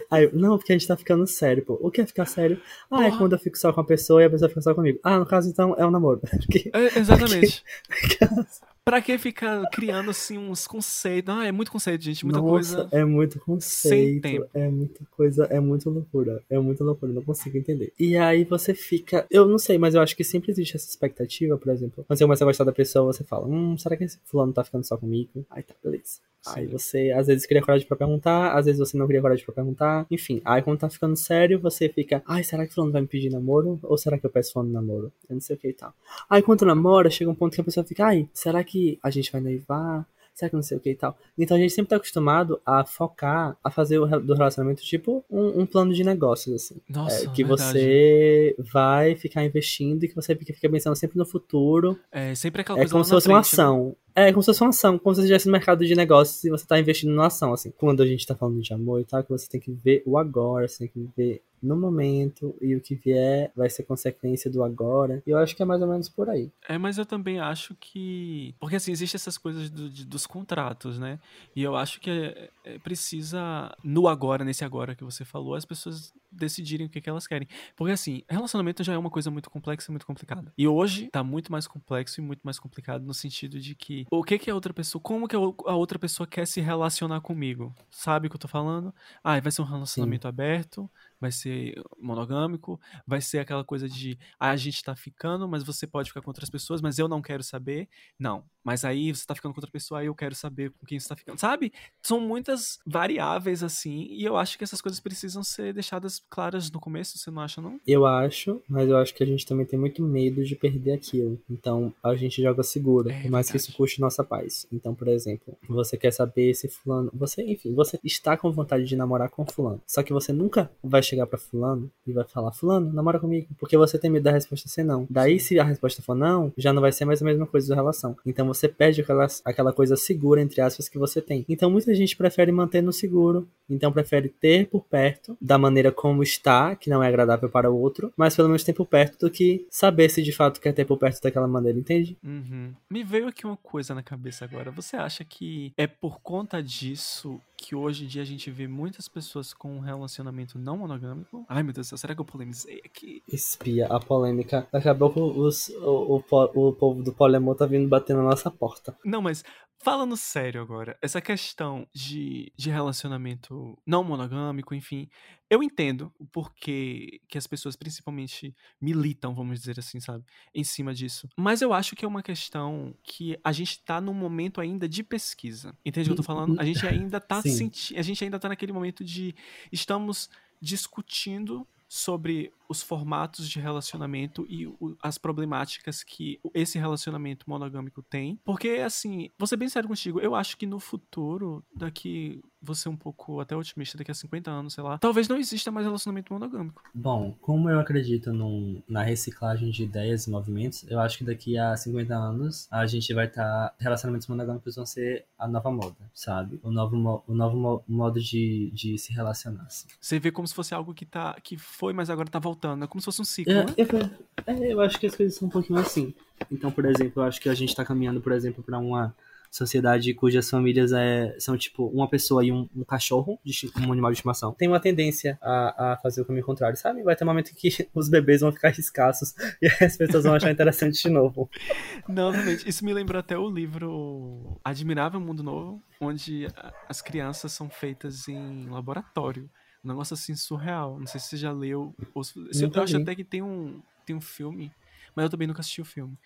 Aí, não, porque a gente tá ficando sério, pô. O que é ficar sério? Ah, é quando eu fico só com a pessoa e a pessoa fica só comigo. Ah, no caso, então, é um namoro. Porque, é, exatamente. Porque... Pra que ficar criando assim uns conceitos? Ah, é muito conceito, gente. Muita Nossa, coisa. É muito conceito. Sem tempo. É muita coisa, é muita loucura. É muita loucura, não consigo entender. E aí você fica. Eu não sei, mas eu acho que sempre existe essa expectativa, por exemplo. Quando você começa a gostar da pessoa, você fala: Hum, será que esse fulano tá ficando só comigo? Aí tá, beleza. Sim. Aí você às vezes cria coragem pra perguntar, às vezes você não cria coragem pra perguntar. Enfim, aí quando tá ficando sério, você fica: Ai, será que fulano vai me pedir namoro? Ou será que eu peço fulano namoro? Eu não sei o que e tal. Aí quando namora, chega um ponto que a pessoa fica: Ai, será que a gente vai noivar? será que não sei o que e tal. Então a gente sempre tá acostumado a focar, a fazer o, do relacionamento tipo um, um plano de negócios, assim. Nossa, é, que verdade. você vai ficar investindo e que você fica pensando sempre no futuro. É, sempre aquela é coisa como se fosse frente, uma ação. Né? É como se fosse uma ação, como se você estivesse no mercado de negócios e você tá investindo numa ação, assim. Quando a gente tá falando de amor e tal, que você tem que ver o agora, você tem que ver no momento e o que vier vai ser consequência do agora. E eu acho que é mais ou menos por aí. É, mas eu também acho que. Porque assim, existem essas coisas do, de, dos contratos, né? E eu acho que é, é, precisa, no agora, nesse agora que você falou, as pessoas decidirem o que, que elas querem. Porque assim, relacionamento já é uma coisa muito complexa e muito complicada. E hoje tá muito mais complexo e muito mais complicado no sentido de que o que que a outra pessoa, como que a outra pessoa quer se relacionar comigo? Sabe o que eu tô falando? Ah, vai ser um relacionamento Sim. aberto, vai ser monogâmico, vai ser aquela coisa de ah, a gente tá ficando, mas você pode ficar com outras pessoas, mas eu não quero saber. Não, mas aí você tá ficando com outra pessoa, aí eu quero saber com quem você tá ficando. Sabe? São muitas variáveis assim, e eu acho que essas coisas precisam ser deixadas claras no começo, você não acha não? Eu acho, mas eu acho que a gente também tem muito medo de perder aquilo. Então, a gente joga seguro, é, por mais que isso custe nossa paz. Então, por exemplo, você quer saber se fulano, você, enfim, você está com vontade de namorar com fulano, só que você nunca vai chegar para fulano e vai falar, fulano, namora comigo, porque você tem medo da resposta ser não. Daí, se a resposta for não, já não vai ser mais a mesma coisa da relação. Então você perde aquela, aquela coisa segura, entre aspas, que você tem. Então muita gente prefere manter no seguro, então prefere ter por perto, da maneira como está, que não é agradável para o outro, mas pelo menos ter por perto do que saber se de fato quer ter por perto daquela maneira, entende? Uhum. Me veio aqui uma coisa na cabeça agora. Você acha que é por conta disso que hoje em dia a gente vê muitas pessoas com um relacionamento não monogâmico. Ai meu Deus do céu, será que eu polemizei aqui? Espia a polêmica. Acabou com os, o, o, o povo do polemor tá vindo bater na nossa porta. Não, mas Falando sério agora, essa questão de, de relacionamento não monogâmico, enfim, eu entendo o porquê que as pessoas principalmente militam, vamos dizer assim, sabe, em cima disso. Mas eu acho que é uma questão que a gente tá num momento ainda de pesquisa. Entende o que eu tô falando? A gente ainda tá sentindo, a gente ainda tá naquele momento de estamos discutindo sobre os formatos de relacionamento e o, as problemáticas que esse relacionamento monogâmico tem. Porque, assim, vou ser bem sério contigo, eu acho que no futuro, daqui ser um pouco até otimista daqui a 50 anos, sei lá. Talvez não exista mais relacionamento monogâmico. Bom, como eu acredito num, na reciclagem de ideias e movimentos, eu acho que daqui a 50 anos a gente vai estar. Tá, relacionamentos monogâmicos vão ser a nova moda, sabe? O novo, o novo modo de, de se relacionar. Assim. Você vê como se fosse algo que, tá, que foi, mas agora tá voltando. É como se fosse um ciclo. É, né? é, é, eu acho que as coisas são um pouquinho assim. Então, por exemplo, eu acho que a gente tá caminhando, por exemplo, para uma sociedade cujas famílias é, são tipo uma pessoa e um, um cachorro, um animal de estimação, tem uma tendência a, a fazer o caminho contrário, sabe? Vai ter um momento em que os bebês vão ficar escassos e as pessoas vão achar interessante de novo. Não, realmente, isso me lembrou até o livro Admirável Mundo Novo, onde as crianças são feitas em laboratório. Um negócio assim surreal. Não sei se você já leu. Ou se, eu acho até que tem um, tem um filme, mas eu também nunca assisti o filme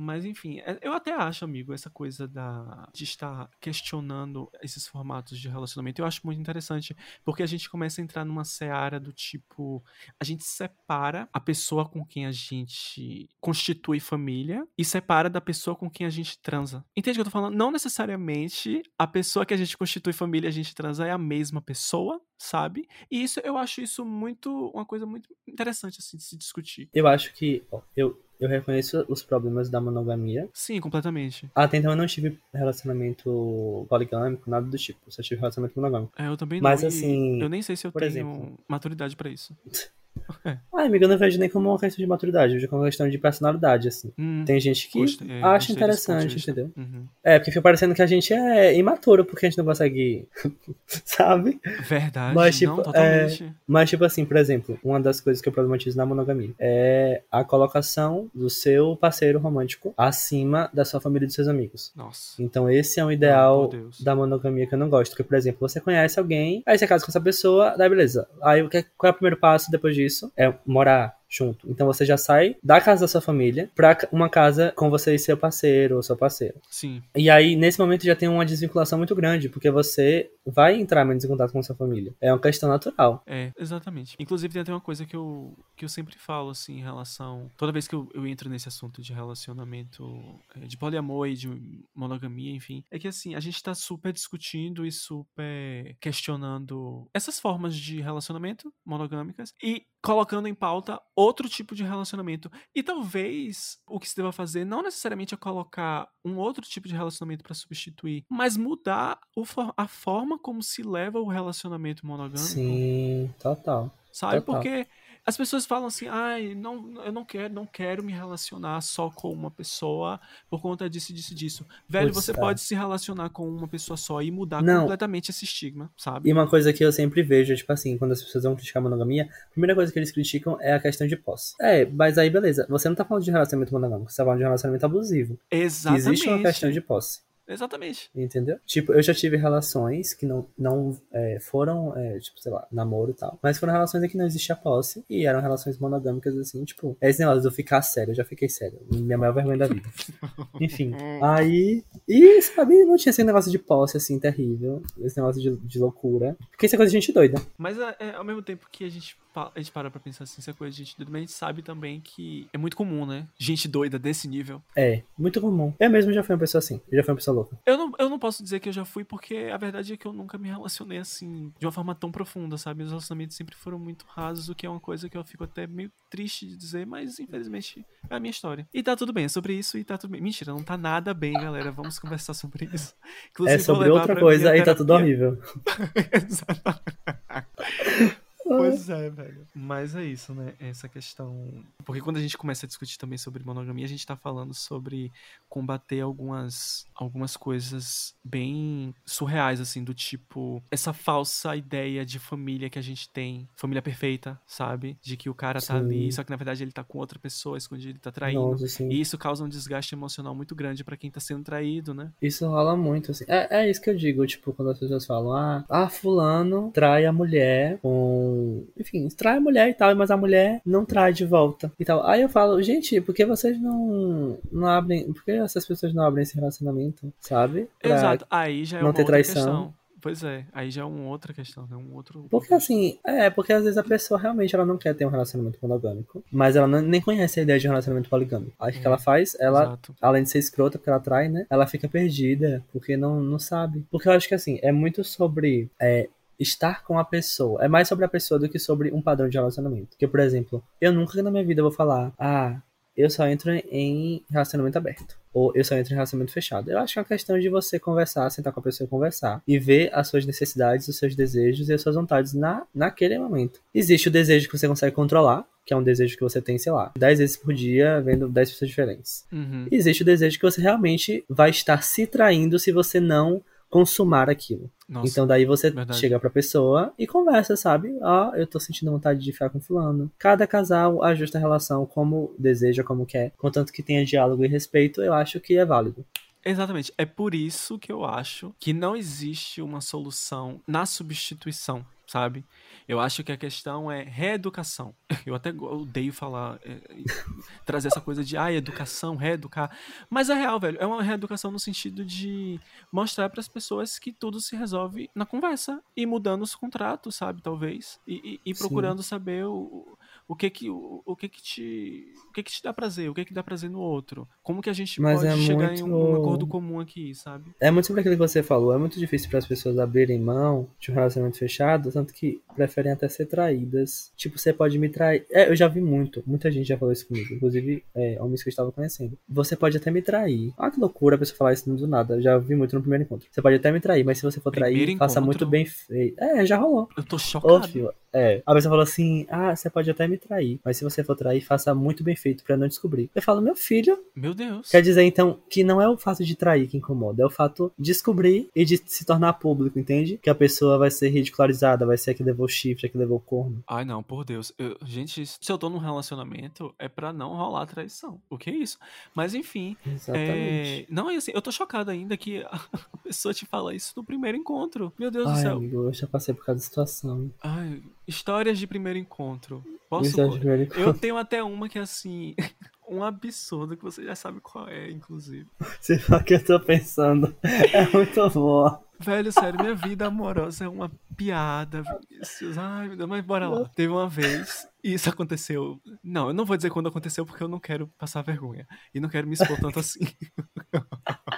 mas enfim, é, eu até acho, amigo, essa coisa da de estar questionando esses formatos de relacionamento, eu acho muito interessante, porque a gente começa a entrar numa seara do tipo, a gente separa a pessoa com quem a gente constitui família e separa da pessoa com quem a gente transa. Entende o que eu tô falando? Não necessariamente a pessoa que a gente constitui família e a gente transa é a mesma pessoa, sabe? E isso eu acho isso muito uma coisa muito interessante assim de se discutir. Eu acho que ó, eu eu reconheço os problemas da monogamia. Sim, completamente. Até então eu não tive relacionamento poligâmico, nada do tipo. Só tive relacionamento monogâmico. É, eu também não. Mas assim. Eu nem sei se eu tenho exemplo, maturidade para isso. É. Ah, amiga, eu não vejo nem como uma questão de maturidade, eu vejo como uma questão de personalidade, assim. Hum, Tem gente que é, acha interessante, entendeu? Uhum. É, porque fica parecendo que a gente é imaturo, porque a gente não consegue, sabe? Verdade, mas, tipo, não, totalmente. É, mas, tipo assim, por exemplo, uma das coisas que eu problematizo na monogamia é a colocação do seu parceiro romântico acima da sua família e dos seus amigos. Nossa. Então esse é um ideal oh, da monogamia que eu não gosto, porque, por exemplo, você conhece alguém, aí você casa com essa pessoa, daí beleza. Aí qual é o primeiro passo depois disso? É morar junto. Então você já sai da casa da sua família pra uma casa com você e seu parceiro ou seu parceiro. Sim. E aí, nesse momento, já tem uma desvinculação muito grande, porque você vai entrar menos em contato com sua família. É uma questão natural. É, exatamente. Inclusive, tem até uma coisa que eu, que eu sempre falo, assim, em relação. Toda vez que eu, eu entro nesse assunto de relacionamento, é, de poliamor e de monogamia, enfim, é que, assim, a gente tá super discutindo e super questionando essas formas de relacionamento monogâmicas e colocando em pauta outro tipo de relacionamento. E talvez o que se deva fazer não necessariamente é colocar um outro tipo de relacionamento para substituir, mas mudar o, a forma como se leva o relacionamento monogâmico. Sim, total. Sabe? Total. Porque as pessoas falam assim, ai, não, eu não quero, não quero me relacionar só com uma pessoa por conta disso, disso, disso. Velho, você é. pode se relacionar com uma pessoa só e mudar não. completamente esse estigma, sabe? E uma coisa que eu sempre vejo, tipo assim, quando as pessoas vão criticar a monogamia, a primeira coisa que eles criticam é a questão de posse. É, mas aí beleza, você não tá falando de relacionamento monogâmico, você tá falando de relacionamento abusivo. Exatamente. Existe uma questão de posse. Exatamente. Entendeu? Tipo, eu já tive relações que não, não é, foram, é, tipo, sei lá, namoro e tal. Mas foram relações em que não existia posse. E eram relações monogâmicas, assim, tipo. Esse negócio de eu ficar sério, eu já fiquei sério. Minha maior vergonha da vida. Enfim. aí. E, sabe, não tinha esse negócio de posse, assim, terrível. Esse negócio de, de loucura. Porque isso é coisa de gente doida. Mas é, é, ao mesmo tempo que a gente a gente para pra pensar assim, é coisa de gente doida, mas a gente sabe também que é muito comum, né? Gente doida desse nível. É, muito comum. Eu mesmo já fui uma pessoa assim. Eu já fui uma pessoa louca. Eu não, eu não posso dizer que eu já fui, porque a verdade é que eu nunca me relacionei assim, de uma forma tão profunda, sabe? Meus relacionamentos sempre foram muito rasos, o que é uma coisa que eu fico até meio triste de dizer, mas infelizmente é a minha história. E tá tudo bem, é sobre isso e tá tudo bem. Mentira, não tá nada bem, galera. Vamos conversar sobre isso. Inclusive, é sobre outra coisa e tá tudo horrível. Exatamente. Pois é, velho. Mas é isso, né? Essa questão. Porque quando a gente começa a discutir também sobre monogamia, a gente tá falando sobre combater algumas, algumas coisas bem surreais, assim, do tipo. Essa falsa ideia de família que a gente tem. Família perfeita, sabe? De que o cara tá sim. ali, só que na verdade ele tá com outra pessoa escondido, ele tá traindo. Nossa, e isso causa um desgaste emocional muito grande para quem tá sendo traído, né? Isso rola muito, assim. É, é isso que eu digo, tipo, quando as pessoas falam, ah, ah fulano trai a mulher com enfim, trai a mulher e tal, mas a mulher não trai de volta e tal. Aí eu falo, gente, por que vocês não, não abrem. Por que essas pessoas não abrem esse relacionamento, sabe? Pra Exato, aí já é não ter traição. Questão. Pois é, aí já é uma outra questão, né? Um outro. Porque assim, é, porque às vezes a pessoa realmente ela não quer ter um relacionamento monogâmico, mas ela não, nem conhece a ideia de um relacionamento poligâmico. Aí o que ela faz? Ela, Exato. além de ser escrota, porque ela trai, né? Ela fica perdida, porque não, não sabe. Porque eu acho que assim, é muito sobre é, estar com a pessoa. É mais sobre a pessoa do que sobre um padrão de relacionamento. Porque, por exemplo, eu nunca na minha vida vou falar, ah, eu só entro em relacionamento aberto. Ou eu só entro em relacionamento fechado. Eu acho que é uma questão de você conversar, sentar com a pessoa e conversar. E ver as suas necessidades, os seus desejos e as suas vontades na, naquele momento. Existe o desejo que você consegue controlar, que é um desejo que você tem, sei lá, 10 vezes por dia, vendo 10 pessoas diferentes. Uhum. Existe o desejo que você realmente vai estar se traindo se você não consumar aquilo. Nossa, então daí você verdade. chega pra pessoa e conversa, sabe? Ó, eu tô sentindo vontade de ficar com fulano. Cada casal ajusta a relação como deseja, como quer, contanto que tenha diálogo e respeito, eu acho que é válido. Exatamente. É por isso que eu acho que não existe uma solução na substituição, sabe? Eu acho que a questão é reeducação. Eu até odeio falar, é, trazer essa coisa de, ah, educação, reeducar. Mas é real, velho. É uma reeducação no sentido de mostrar para as pessoas que tudo se resolve na conversa e mudando os contratos, sabe? Talvez. E, e- e Sim. procurando saber o, o que que o, o que que te o que que te dá prazer, o que que dá prazer no outro. Como que a gente Mas pode é chegar em um, um muito- acordo comum aqui, sabe? É muito sobre aquilo que você falou, é muito difícil para as pessoas abrirem mão de um relacionamento fechado, tanto que preferem até ser traídas. Tipo, você pode me trair. É, eu já vi muito, muita gente já falou isso comigo, inclusive é, homens que eu estava conhecendo. Você pode até me trair. Olha que loucura a pessoa falar isso do nada, eu já vi muito no primeiro encontro. Você pode até me trair, mas se você for trair, Primeiro faça encontro? muito bem feito. É, já rolou. Eu tô Ô, chocado. filho, é. A pessoa falou assim: ah, você pode até me trair, mas se você for trair, faça muito bem feito pra não descobrir. Eu falo, meu filho, Meu Deus. Quer dizer, então, que não é o fato de trair que incomoda, é o fato de descobrir e de se tornar público, entende? Que a pessoa vai ser ridicularizada, vai ser a que levou o chifre, a que levou o corno. Ai, não, por Deus. Eu- gente, se eu tô num relacionamento, é pra não rolar traição. O que é isso? Mas enfim. Exatamente. é, Não, é assim, eu tô chocado ainda que a pessoa te fala isso no primeiro encontro. Meu Deus do Ai, céu. amigo, eu já passei por cada situação. Ai, histórias de primeiro encontro. Posso. Primeiro Eu encontro. tenho até uma que é assim. Um absurdo que você já sabe qual é, inclusive. Você fala que eu tô pensando. É muito boa. Velho, sério, minha vida amorosa é uma piada, Vinícius. Ai, meu Deus, mas bora lá. Teve uma vez, e isso aconteceu. Não, eu não vou dizer quando aconteceu, porque eu não quero passar vergonha. E não quero me expor tanto assim.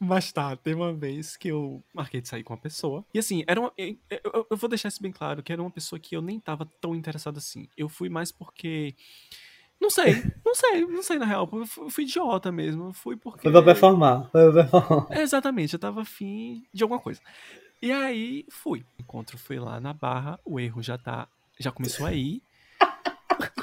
Mas tá, teve uma vez que eu marquei de sair com uma pessoa. E assim, era uma. Eu, eu- eu vou deixar isso bem claro, que era uma pessoa que eu nem tava tão interessado assim. Eu fui mais porque. Não sei, não sei, não sei na real. Eu fui, fui idiota mesmo. Eu fui porque. Foi pra performar. Foi pra performar. É, Exatamente, eu tava afim de alguma coisa. E aí fui. O encontro foi lá na barra, o erro já tá. Já começou aí.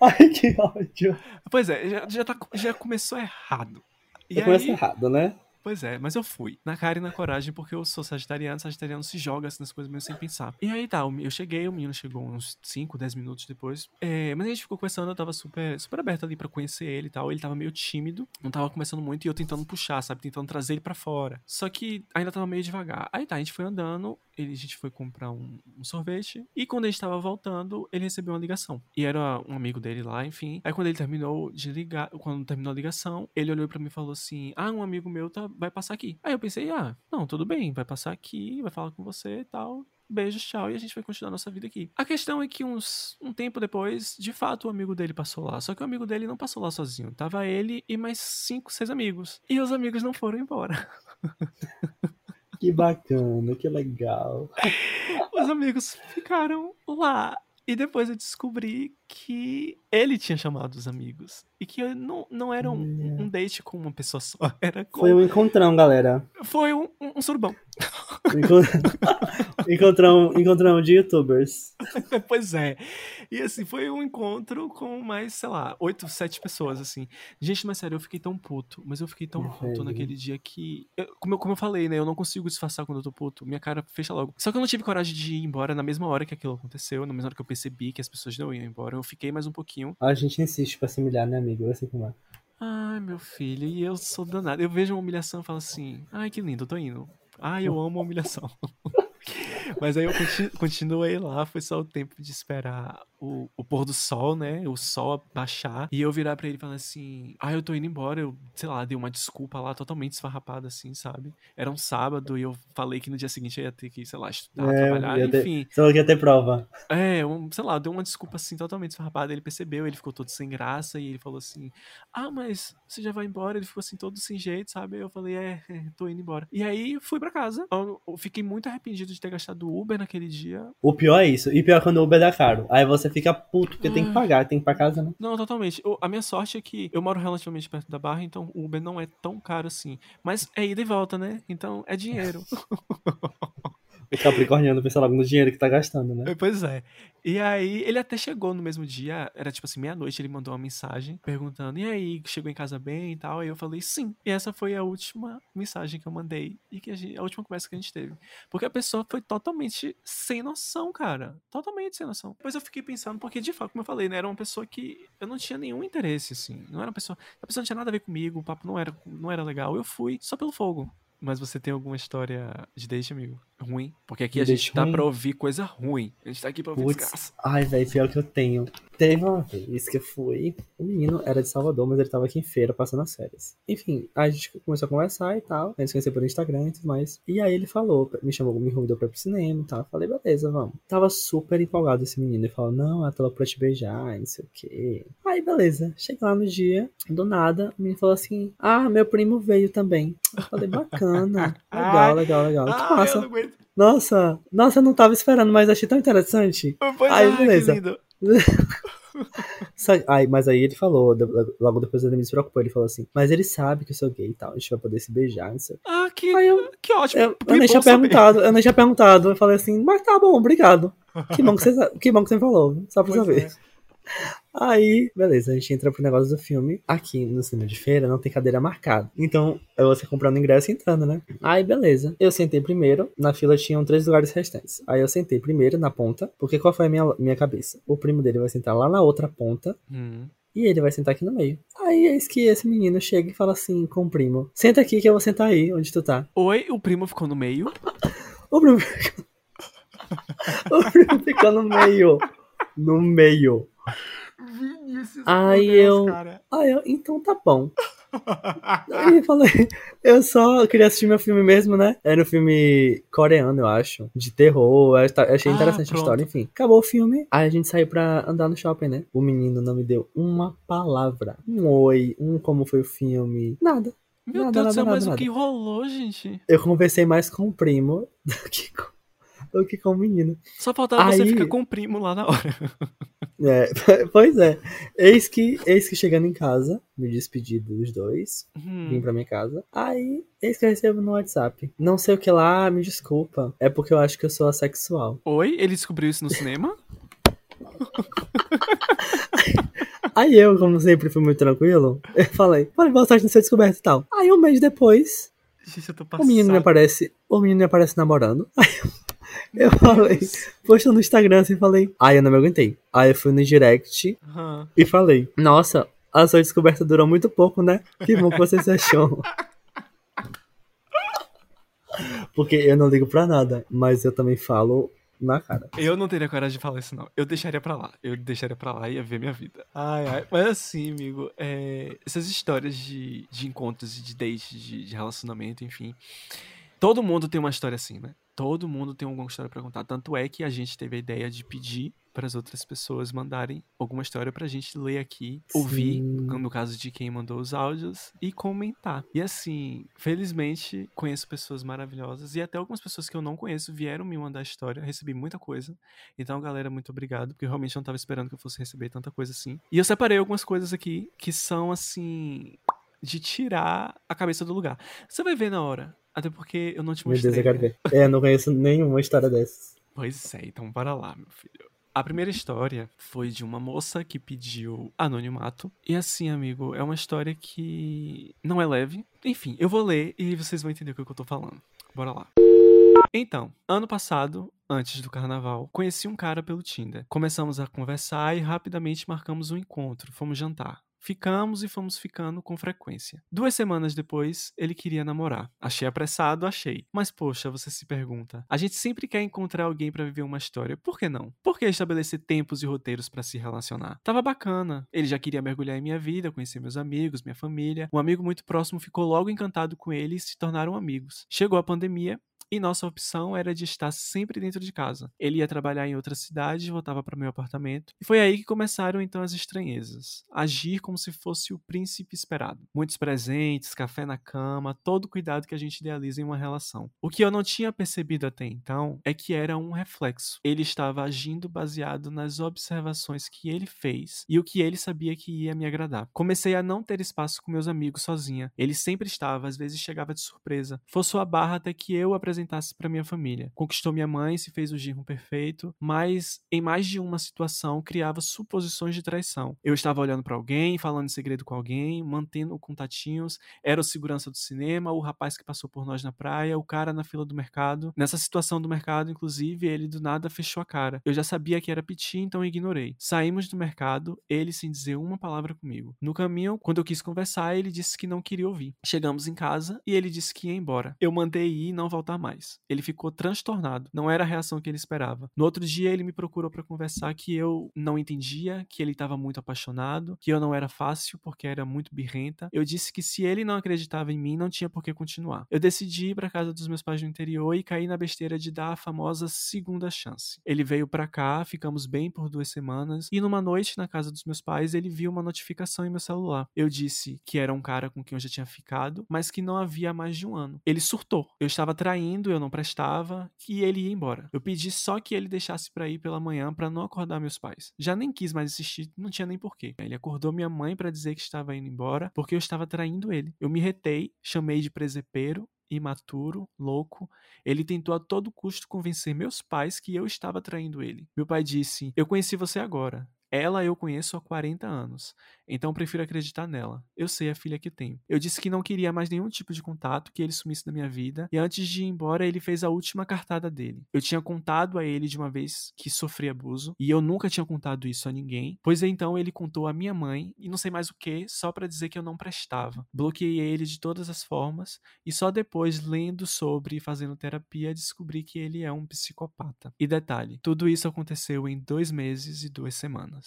Ai, que ódio. Pois é, já, já, tá- já começou errado. E Eu começo aí, errado, né? Pois é, mas eu fui. Na cara e na coragem, porque eu sou sagitariano, sagitariano se joga assim nas coisas meio sem pensar. E aí tá, eu cheguei, o menino chegou uns 5, 10 minutos depois. É, mas a gente ficou conversando, eu tava super, super aberto ali pra conhecer ele e tal. Ele tava meio tímido, não tava conversando muito e eu tentando puxar, sabe? Tentando trazer ele pra fora. Só que ainda tava meio devagar. Aí tá, a gente foi andando, ele, a gente foi comprar um, um sorvete. E quando a gente tava voltando, ele recebeu uma ligação. E era um amigo dele lá, enfim. Aí quando ele terminou de ligar, quando terminou a ligação, ele olhou pra mim e falou assim: Ah, um amigo meu tá, vai passar aqui. Aí eu pensei, ah, não, tudo bem, vai passar aqui, vai falar com você e tal. Beijos, tchau, e a gente vai continuar nossa vida aqui. A questão é que uns um tempo depois, de fato, o amigo dele passou lá. Só que o amigo dele não passou lá sozinho. Tava ele e mais cinco, seis amigos. E os amigos não foram embora. Que bacana, que legal. Os amigos ficaram lá. E depois eu descobri que ele tinha chamado os amigos. E que não, não era um, um date com uma pessoa só. Era com. Foi um encontrão, galera. Foi um, um, um surubão. Encon- encontrão, encontrão de youtubers. pois é. E assim, foi um encontro com mais, sei lá, oito, sete pessoas, assim. Gente, mas sério, eu fiquei tão puto. Mas eu fiquei tão Meu puto naquele dia que. eu- como, eu, como eu falei, né? Eu não consigo disfarçar quando eu tô puto. Minha cara fecha logo. Só que eu não tive coragem de ir embora na mesma hora que aquilo aconteceu, na mesma hora que eu percebi que as pessoas não iam embora. Eu fiquei mais um pouquinho. A gente insiste pra se humilhar, né, amigo? Assim como é. Ai, meu filho, e eu sou danado. Eu vejo uma humilhação e falo assim: ai, que lindo, eu tô indo. Ai, eu amo a humilhação. Mas aí eu continu- continuei lá, foi só o tempo de esperar o, o pôr do sol, né? O sol baixar. E eu virar pra ele falando assim: Ah, eu tô indo embora. Eu, sei lá, dei uma desculpa lá, totalmente esfarrapada, assim, sabe? Era um sábado e eu falei que no dia seguinte eu ia ter que, sei lá, estudar, É, trabalhar, ia ter- enfim. Só que ia ter prova. É, um, sei lá, deu uma desculpa assim, totalmente esfarrapada. Ele percebeu, ele ficou todo sem graça e ele falou assim: Ah, mas você já vai embora? Ele ficou assim, todo sem jeito, sabe? Eu falei: É, é, tô indo embora. E aí fui pra casa. Eu, eu fiquei muito arrependido de ter gastado Uber naquele dia. O pior é isso. E pior é quando o Uber dá caro. Aí você fica puto, porque tem que Ah. pagar, tem que ir pra casa, né? Não, totalmente. O- a minha sorte é que eu moro relativamente perto da Barra, então o Uber não é tão caro assim. Mas é ida e volta, né? Então é dinheiro. O Capricorniano pensa logo no dinheiro que tá gastando, né? Pois é. E aí, ele até chegou no mesmo dia, era tipo assim, meia-noite, ele mandou uma mensagem perguntando: e aí, chegou em casa bem e tal? Aí eu falei: sim. E essa foi a última mensagem que eu mandei e que a, gente- a última conversa que a gente teve. Porque a pessoa foi totalmente sem noção, cara. Totalmente sem noção. Depois eu fiquei pensando, porque de fato, como eu falei, né, era uma pessoa que eu não tinha nenhum interesse, assim. Não era uma pessoa. A pessoa não tinha nada a ver comigo, o papo não era, não era legal. Eu fui só pelo fogo. Mas você tem alguma história de date, amigo? Ruim? Porque aqui De a gente tá ruim? pra ouvir coisa ruim. A gente tá aqui pra ouvir desgraça. ai, velho, pior que eu tenho. Teve uma vez que eu fui. O menino era de Salvador, mas ele tava aqui em feira passando as férias. Enfim, a gente começou a conversar e tal. A gente se conheceu pelo Instagram e tudo mais. E aí ele falou, me chamou, me convidou pra ir pro cinema e tal. Eu falei, beleza, vamos. Tava super empolgado esse menino. Ele falou, não, ela falou pra te beijar, não sei o quê. Aí, beleza. Chega lá no dia, do nada, o menino falou assim: Ah, meu primo veio também. Eu falei, bacana. Legal, legal, legal. Que Ah, massa. Nossa, nossa, eu não tava esperando, mas achei tão interessante. Pois Aí, é, beleza. Aí, mas aí ele falou, logo depois ele me despreocupou, ele falou assim, mas ele sabe que eu sou gay e tal, a gente vai poder se beijar, não sei. Ah, que, eu, que ótimo. eu, Que eu nem tinha saber. perguntado, eu nem tinha perguntado, eu falei assim, mas tá bom, obrigado. Que bom que você, que, bom que você me falou, só pra Pois saber. é. Aí, beleza, a gente entra pro negócio do filme. Aqui no cinema de feira não tem cadeira marcada. Então, é você comprando ingresso e entrando, né? Aí, beleza. Eu sentei primeiro. Na fila tinham três lugares restantes. Aí eu sentei primeiro na ponta. Porque qual foi a minha, minha cabeça? O primo dele vai sentar lá na outra ponta. Hum. E ele vai sentar aqui no meio. Aí eis que esse menino chega e fala assim com o primo: Senta aqui que eu vou sentar aí, onde tu tá. Oi, o primo ficou no meio. O primo. o primo ficou no meio. No meio. Aí eu- Aí eu, então tá bom. Aí eu falei, eu só queria assistir meu filme mesmo, né? Era um filme coreano, eu acho. De terror. Eu achei Ah, interessante a pronto. história, enfim. Acabou o filme. Aí a gente saiu pra andar no shopping, né? O menino não me deu uma palavra. Um oi, um como foi o filme. Nada. Meu Nada, Deus do céu, mas nada, o que rolou, gente? Eu conversei mais com o primo do que com, do que com o menino. Só faltava você Aí- ficar com o primo lá na hora. É, pois é. Eis que, eis que chegando em casa, me despedi dos dois. vim Hum. pra minha casa. Aí, eis que eu recebo no WhatsApp. Não sei o que lá, me desculpa. É porque eu acho que eu sou assexual. Oi, ele descobriu isso no cinema? Aí eu, como sempre, fui muito tranquilo. Eu falei, falei, boa sorte no seu descoberto e tal. Aí um mês depois, Gente, o menino me aparece. O menino me aparece namorando. Aí eu, eu falei, postou no Instagram assim, falei. Aí eu não me aguentei. Aí eu fui no direct Aham. e falei, nossa, a sua descoberta durou muito pouco, né? Que bom que você se achou. Porque eu não ligo pra nada, mas eu também falo na cara. Eu não teria coragem de falar isso, não. Eu deixaria pra lá. Eu deixaria pra lá e ia ver minha vida. Ai, ai. Mas assim, amigo, é, essas histórias de, de encontros e de dates, de, de relacionamento, enfim. Todo mundo tem uma história assim, né? Todo mundo tem alguma história pra contar. Tanto é que a gente teve a ideia de pedir para as outras pessoas mandarem alguma história pra gente ler aqui, ouvir, Sim. no caso de quem mandou os áudios, e comentar. E assim, felizmente, conheço pessoas maravilhosas e até algumas pessoas que eu não conheço vieram me mandar história, recebi muita coisa. Então, galera, muito obrigado, porque eu realmente não tava esperando que eu fosse receber tanta coisa assim. E eu separei algumas coisas aqui que são assim de tirar a cabeça do lugar. Você vai ver na hora, até porque eu não te Meu mostrei. Deus, eu quero né? ver. É, não conheço nenhuma história dessas. Pois é, então bora lá, meu filho. A primeira história foi de uma moça que pediu anonimato. E assim, amigo, é uma história que não é leve. Enfim, eu vou ler e vocês vão entender o que eu tô falando. Bora lá. Então, ano passado, antes do carnaval, conheci um cara pelo Tinder. Começamos a conversar e rapidamente marcamos um encontro. Fomos jantar. Ficamos e fomos ficando com frequência. Duas semanas depois, ele queria namorar. Achei apressado, achei. Mas poxa, você se pergunta. A gente sempre quer encontrar alguém para viver uma história. Por que não? Por que estabelecer tempos e roteiros para se relacionar? Tava bacana. Ele já queria mergulhar em minha vida, conhecer meus amigos, minha família. Um amigo muito próximo ficou logo encantado com ele e se tornaram amigos. Chegou a pandemia e nossa opção era de estar sempre dentro de casa. Ele ia trabalhar em outra cidade, voltava para meu apartamento, e foi aí que começaram então as estranhezas. Agir como se fosse o príncipe esperado. Muitos presentes, café na cama, todo o cuidado que a gente idealiza em uma relação. O que eu não tinha percebido até então é que era um reflexo. Ele estava agindo baseado nas observações que ele fez e o que ele sabia que ia me agradar. Comecei a não ter espaço com meus amigos sozinha. Ele sempre estava, às vezes chegava de surpresa. Forçou a barra até que eu apresentasse apresentasse para minha família. Conquistou minha mãe, se fez o genro perfeito, mas em mais de uma situação criava suposições de traição. Eu estava olhando para alguém, falando em segredo com alguém, mantendo contatinhos, era o segurança do cinema, o rapaz que passou por nós na praia, o cara na fila do mercado. Nessa situação do mercado, inclusive, ele do nada fechou a cara. Eu já sabia que era piti, então ignorei. Saímos do mercado, ele sem dizer uma palavra comigo. No caminho, quando eu quis conversar, ele disse que não queria ouvir. Chegamos em casa e ele disse que ia embora. Eu mandei ir e não voltar mais. Ele ficou transtornado. Não era a reação que ele esperava. No outro dia, ele me procurou para conversar que eu não entendia, que ele estava muito apaixonado, que eu não era fácil porque era muito birrenta. Eu disse que se ele não acreditava em mim, não tinha por que continuar. Eu decidi ir para casa dos meus pais no interior e caí na besteira de dar a famosa segunda chance. Ele veio para cá, ficamos bem por duas semanas e numa noite na casa dos meus pais, ele viu uma notificação em meu celular. Eu disse que era um cara com quem eu já tinha ficado, mas que não havia mais de um ano. Ele surtou. Eu estava traindo, eu não prestava e ele ia embora. Eu pedi só que ele deixasse para ir pela manhã para não acordar meus pais. Já nem quis mais insistir, não tinha nem porquê. Ele acordou minha mãe para dizer que estava indo embora porque eu estava traindo ele. Eu me retei, chamei de presepeiro imaturo, louco, ele tentou a todo custo convencer meus pais que eu estava traindo ele. Meu pai disse: Eu conheci você agora. Ela eu conheço há 40 anos, então prefiro acreditar nela. Eu sei a filha que tenho. Eu disse que não queria mais nenhum tipo de contato, que ele sumisse da minha vida, e antes de ir embora, ele fez a última cartada dele. Eu tinha contado a ele de uma vez que sofri abuso, e eu nunca tinha contado isso a ninguém, pois então ele contou a minha mãe, e não sei mais o que, só para dizer que eu não prestava. Bloqueei ele de todas as formas, e só depois, lendo sobre e fazendo terapia, descobri que ele é um psicopata. E detalhe, tudo isso aconteceu em dois meses e duas semanas.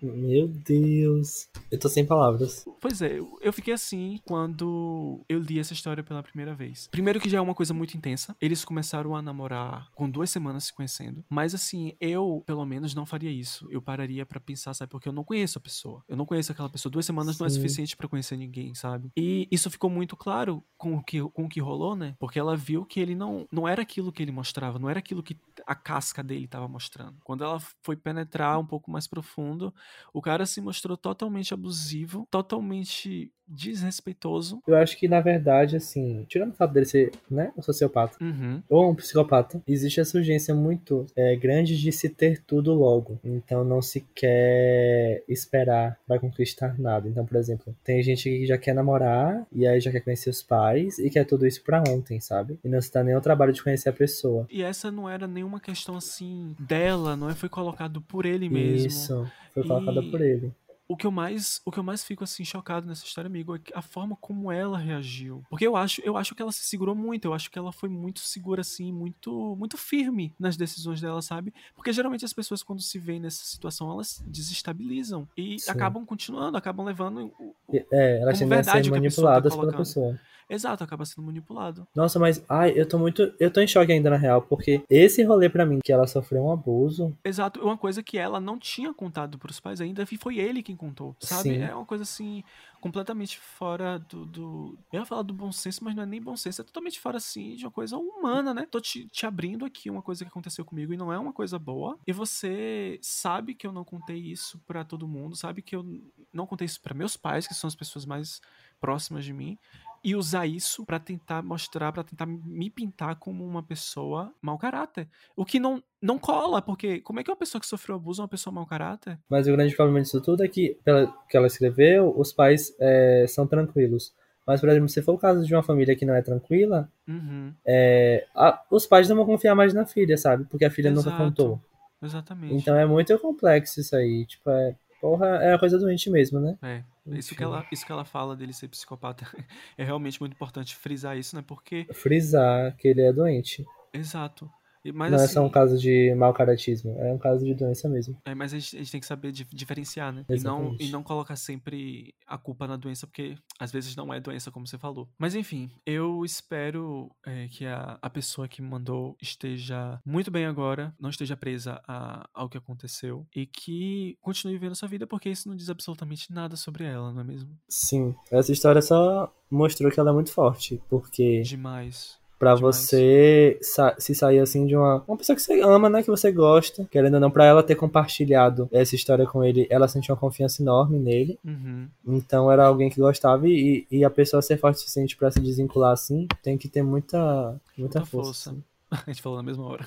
Meu Deus. Eu tô sem palavras. Pois é, eu fiquei assim quando eu li essa história pela primeira vez. Primeiro que já é uma coisa muito intensa. Eles começaram a namorar com duas semanas se conhecendo. Mas assim, eu, pelo menos, não faria isso. Eu pararia para pensar, sabe? Porque eu não conheço a pessoa. Eu não conheço aquela pessoa. Duas semanas Sim. não é suficiente para conhecer ninguém, sabe? E isso ficou muito claro com o, que, com o que rolou, né? Porque ela viu que ele não, não era aquilo que ele mostrava. Não era aquilo que a casca dele tava mostrando. Quando ela foi penetrar um pouco mais profundo, o cara se mostrou totalmente abusivo, totalmente desrespeitoso. Eu acho que, na verdade, assim, tirando o fato dele ser, né, um sociopata uhum. ou um psicopata, existe essa urgência muito é, grande de se ter tudo logo. Então não se quer esperar para conquistar nada. Então, por exemplo, tem gente que já quer namorar e aí já quer conhecer os pais e quer tudo isso pra ontem, sabe? E não se dá nem o trabalho de conhecer a pessoa. E essa não era nenhuma questão assim dela, não é? Foi colocado por ele mesmo. Isso, foi colocada e... por ele o que eu mais o que eu mais fico assim chocado nessa história amigo é a forma como ela reagiu porque eu acho eu acho que ela se segurou muito eu acho que ela foi muito segura assim muito muito firme nas decisões dela sabe porque geralmente as pessoas quando se veem nessa situação elas desestabilizam e Sim. acabam continuando acabam levando o, é elas tendem a ser tá manipuladas tá pela pessoa Exato, acaba sendo manipulado. Nossa, mas ai, eu tô muito. Eu tô em choque ainda na real, porque esse rolê para mim, que ela sofreu um abuso. Exato, uma coisa que ela não tinha contado pros pais ainda, e foi ele quem contou. Sabe? Sim. É uma coisa assim, completamente fora do, do. Eu ia falar do bom senso, mas não é nem bom senso, é totalmente fora assim de uma coisa humana, né? Tô te, te abrindo aqui uma coisa que aconteceu comigo e não é uma coisa boa. E você sabe que eu não contei isso para todo mundo, sabe que eu não contei isso para meus pais, que são as pessoas mais próximas de mim e usar isso para tentar mostrar, para tentar me pintar como uma pessoa mau caráter. O que não, não cola, porque como é que uma pessoa que sofreu abuso é uma pessoa mau caráter? Mas o grande problema disso tudo é que, pela que ela escreveu, os pais é, são tranquilos. Mas, por exemplo, se for o caso de uma família que não é tranquila, uhum. é, a, os pais não vão confiar mais na filha, sabe? Porque a filha Exato. nunca contou. Exatamente. Então é muito complexo isso aí. Tipo, é, Porra, é a coisa doente mesmo, né? É. Isso que, ela, isso que ela fala dele ser psicopata é realmente muito importante frisar isso, né? Porque. Frisar que ele é doente. Exato. Mas, não assim, é só um caso de mau caratismo, é um caso de doença mesmo. É, mas a gente, a gente tem que saber diferenciar, né? E não, e não colocar sempre a culpa na doença, porque às vezes não é doença, como você falou. Mas enfim, eu espero é, que a, a pessoa que me mandou esteja muito bem agora, não esteja presa a, ao que aconteceu e que continue vivendo sua vida, porque isso não diz absolutamente nada sobre ela, não é mesmo? Sim, essa história só mostrou que ela é muito forte, porque Demais. Pra Demais. você sa se sair assim de uma, uma pessoa que você ama, né? Que você gosta. Querendo ou não, pra ela ter compartilhado essa história com ele, ela sentiu uma confiança enorme nele. Uhum. Então era alguém que gostava e, e a pessoa ser forte o suficiente pra se desvincular assim, tem que ter muita, muita, Muita força. força. A gente falou na mesma hora.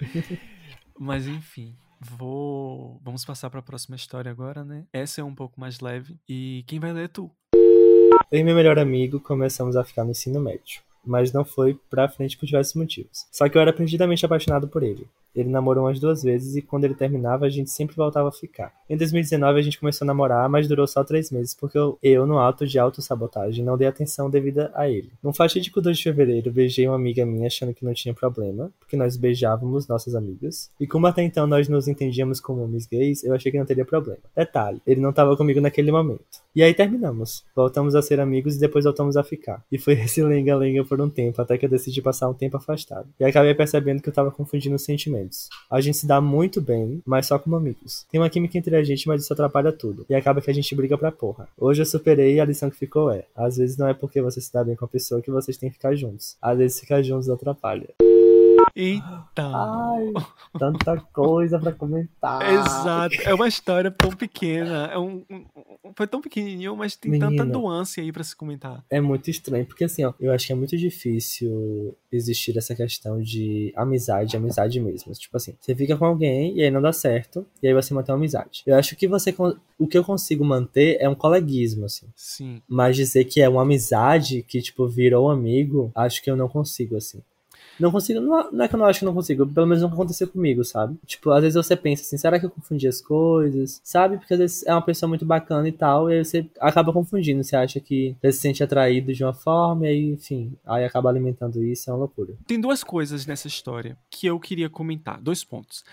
Mas enfim, vou. Vamos passar para a próxima história agora, né? Essa é um pouco mais leve. E quem vai ler é tu. Eu e meu melhor amigo começamos a ficar no ensino médio. Mas não foi pra frente por diversos motivos. Só que eu era perdidamente apaixonado por ele. Ele namorou umas duas vezes e quando ele terminava, a gente sempre voltava a ficar. Em 2019, a gente começou a namorar, mas durou só três meses porque eu, eu no ato de autossabotagem, não dei atenção devida a ele. Num fatídico 2 de fevereiro, beijei uma amiga minha achando que não tinha problema, porque nós beijávamos nossas amigas. E como até então nós nos entendíamos como homens gays, eu achei que não teria problema. Detalhe, ele não tava comigo naquele momento. E aí terminamos. Voltamos a ser amigos e depois voltamos a ficar. E foi esse lenga-lenga por um tempo, até que eu decidi passar um tempo afastado. E acabei percebendo que eu tava confundindo os sentimentos. A gente se dá muito bem, mas só como amigos. Tem uma química entre a gente, mas isso atrapalha tudo. E acaba que a gente briga pra porra. Hoje eu superei e a lição que ficou é: às vezes não é porque você se dá bem com a pessoa que vocês têm que ficar juntos. Às vezes ficar juntos atrapalha. Então. Ai, tanta coisa pra comentar. Exato. É uma história tão pequena. É um, um- foi tão pequenininho, mas tem tanta Menina. nuance aí pra se comentar. É muito estranho, porque assim, ó, eu acho que é muito difícil existir essa questão de amizade, amizade mesmo. Tipo assim, você fica com alguém e aí não dá certo, e aí você mantém uma amizade. Eu acho que você o que eu consigo manter é um coleguismo, assim. Sim. Mas dizer que é uma amizade que, tipo, virou amigo, acho que eu não consigo, assim. Não consigo, não, não é que eu não acho que não consigo, pelo menos nunca aconteceu comigo, sabe? Tipo, às vezes você pensa assim, será que eu confundi as coisas? Sabe? Porque às vezes é uma pessoa muito bacana e tal, e aí você acaba confundindo, você acha que você se sente atraído de uma forma, e aí, enfim, aí acaba alimentando isso, é uma loucura. Tem duas coisas nessa história que eu queria comentar. Dois pontos.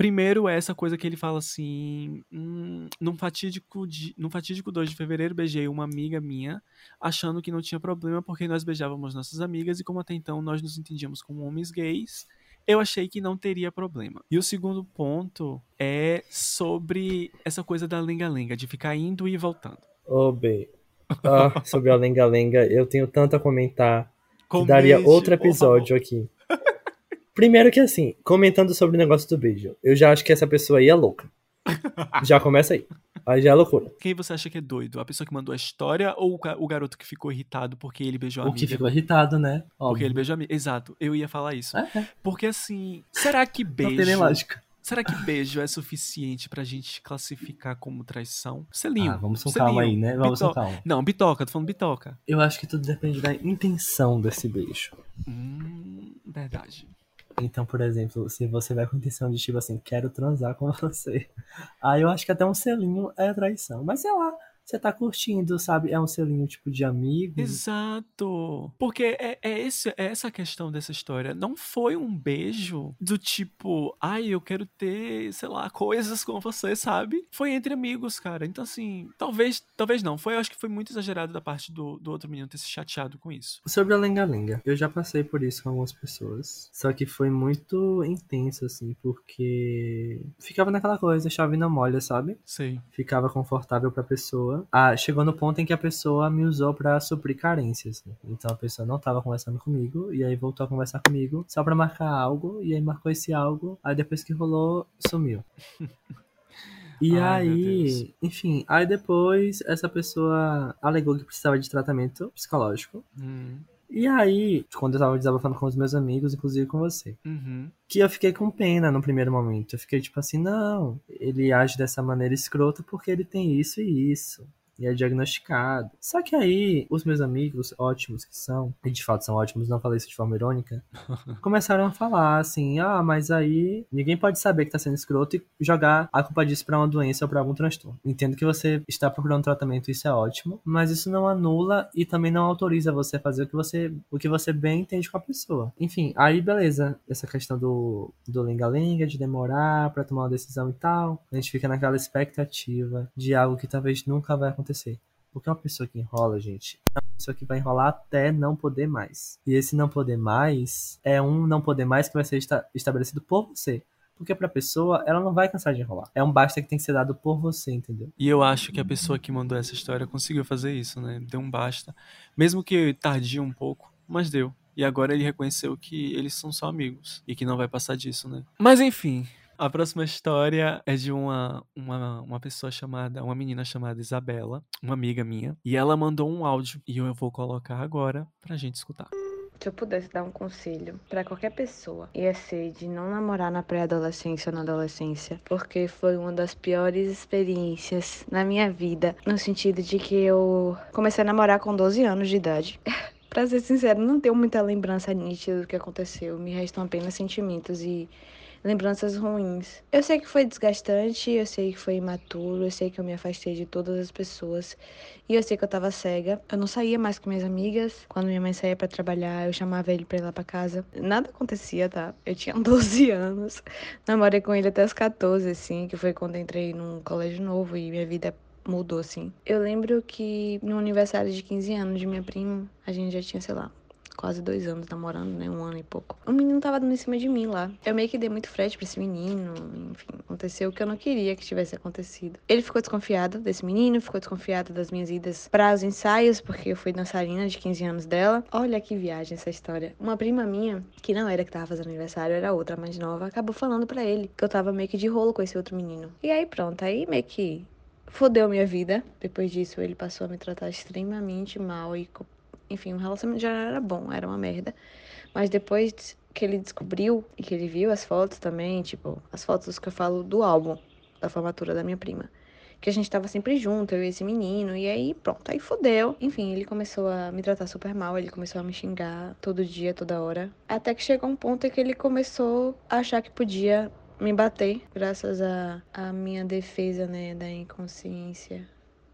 Primeiro é essa coisa que ele fala assim: hum, num, fatídico de, num fatídico 2 de fevereiro, beijei uma amiga minha, achando que não tinha problema porque nós beijávamos nossas amigas e, como até então nós nos entendíamos como homens gays, eu achei que não teria problema. E o segundo ponto é sobre essa coisa da lenga-lenga, de ficar indo e voltando. Ô, B. Ah, sobre a lenga-lenga, eu tenho tanto a comentar que Comente, daria outro episódio aqui. Primeiro que assim, comentando sobre o negócio do beijo, eu já acho que essa pessoa aí é louca. Já começa aí. Aí já é loucura. Quem você acha que é doido? A pessoa que mandou a história ou o ga- o garoto que ficou irritado porque ele beijou a O que amiga? ficou irritado, né? Porque ele beijou a amiga. Exato, eu ia falar isso. É, é. Porque assim, será que Não tem nem beijo. lógica. Será que beijo é suficiente pra gente classificar como traição? Selinho. Ah, vamos com calma aí, né? Vamos com calma. Não, bitoca, tô falando bitoca. Eu acho que tudo depende da intenção desse beijo. Hum, verdade. Então, por exemplo, se você vai com intenção de tipo assim, quero transar com você. Aí eu acho que até um selinho é traição. Mas sei lá, você tá curtindo, sabe? É um selinho tipo de amigo. Exato. Porque é, é, esse, é essa questão dessa história. Não foi um beijo do tipo, ai, eu quero ter, sei lá, coisas com você, sabe? Foi entre amigos, cara. Então, assim, talvez, talvez não. Foi, eu acho que foi muito exagerado da parte do, do outro menino ter se chateado com isso. Sobre a lenga-lenga, eu já passei por isso com algumas pessoas. Só que foi muito intenso, assim, porque ficava naquela coisa, chave na molha, sabe? Sei. Ficava confortável pra pessoa. Ah, chegou no ponto em que a pessoa me usou pra suprir carências. né? Então a pessoa não tava conversando comigo, e aí voltou a conversar comigo só pra marcar algo, e aí marcou esse algo, aí depois que rolou, sumiu. E Ai, aí, enfim, aí depois essa pessoa alegou que precisava de tratamento psicológico. Hum, E aí, quando eu tava desabafando com os meus amigos, inclusive com você, uhum. que eu fiquei com pena no primeiro momento. Eu fiquei tipo assim, não, ele age dessa maneira escrota porque ele tem isso e isso. E é diagnosticado. Só que aí, os meus amigos, ótimos que são, e de fato são ótimos, não falei isso de forma irônica, começaram a falar assim: ah, mas aí ninguém pode saber que tá sendo escroto e jogar a culpa disso pra uma doença ou pra algum transtorno. Entendo que você está procurando tratamento, isso é ótimo, mas isso não anula e também não autoriza você a fazer o que você, o que você bem entende com a pessoa. Enfim, aí beleza, essa questão do, do lenga-lenga, de demorar pra tomar uma decisão e tal, a gente fica naquela expectativa de algo que talvez nunca vai acontecer. Porque uma pessoa que enrola, gente, é uma pessoa que vai enrolar até não poder mais. E esse não poder mais é um não poder mais que vai ser esta estabelecido por você. Porque pra pessoa, ela não vai cansar de enrolar. É um basta que tem que ser dado por você, entendeu? E eu acho que a pessoa que mandou essa história conseguiu fazer isso, né? Deu um basta. Mesmo que tardia um pouco, mas deu. E agora ele reconheceu que eles são só amigos e que não vai passar disso, né? Mas enfim, a próxima história é de uma, uma, uma pessoa chamada, uma menina chamada Isabela, uma amiga minha, e ela mandou um áudio e eu vou colocar agora pra gente escutar. Se eu pudesse dar um conselho pra qualquer pessoa, ia ser de não namorar na pré-adolescência ou na adolescência, porque foi uma das piores experiências na minha vida, no sentido de que eu comecei a namorar com 12 anos de idade. pra ser sincero, não tenho muita lembrança nítida do que aconteceu, me restam apenas sentimentos e lembranças ruins. Eu sei que foi desgastante, eu sei que foi imaturo, eu sei que eu me afastei de todas as pessoas e eu sei que eu tava cega. Eu não saía mais com minhas amigas. Quando minha mãe saía para trabalhar, eu chamava ele pra ir lá pra casa. Nada acontecia, tá? Eu tinha 12 anos. Namorei com ele até os 14, assim, que foi quando entrei num colégio novo e minha vida mudou, assim. Eu lembro que no aniversário de 15 anos de minha prima, a gente já tinha, sei lá, quase dois anos namorando, né? Um ano e pouco. O menino tava dando em cima de mim lá. Eu meio que dei muito frete pra esse menino. Enfim, aconteceu o que eu não queria que tivesse acontecido. Ele ficou desconfiado desse menino, ficou desconfiado das minhas idas para os ensaios, porque eu fui dançarina de 15 anos dela. Olha que viagem essa história. Uma prima minha, que não era que tava fazendo aniversário, era outra, mais nova, acabou falando para ele que eu tava meio que de rolo com esse outro menino. E aí pronto, aí meio que fodeu minha vida. Depois disso, ele passou a me tratar extremamente mal e enfim, o relacionamento já era bom, era uma merda. Mas depois que ele descobriu e que ele viu as fotos também, tipo, as fotos que eu falo do álbum da formatura da minha prima. Que a gente tava sempre junto, eu e esse menino, e aí pronto, aí fodeu. Enfim, ele começou a me tratar super mal, ele começou a me xingar todo dia, toda hora. Até que chegou um ponto em que ele começou a achar que podia me bater, graças à a, a minha defesa, né, da inconsciência.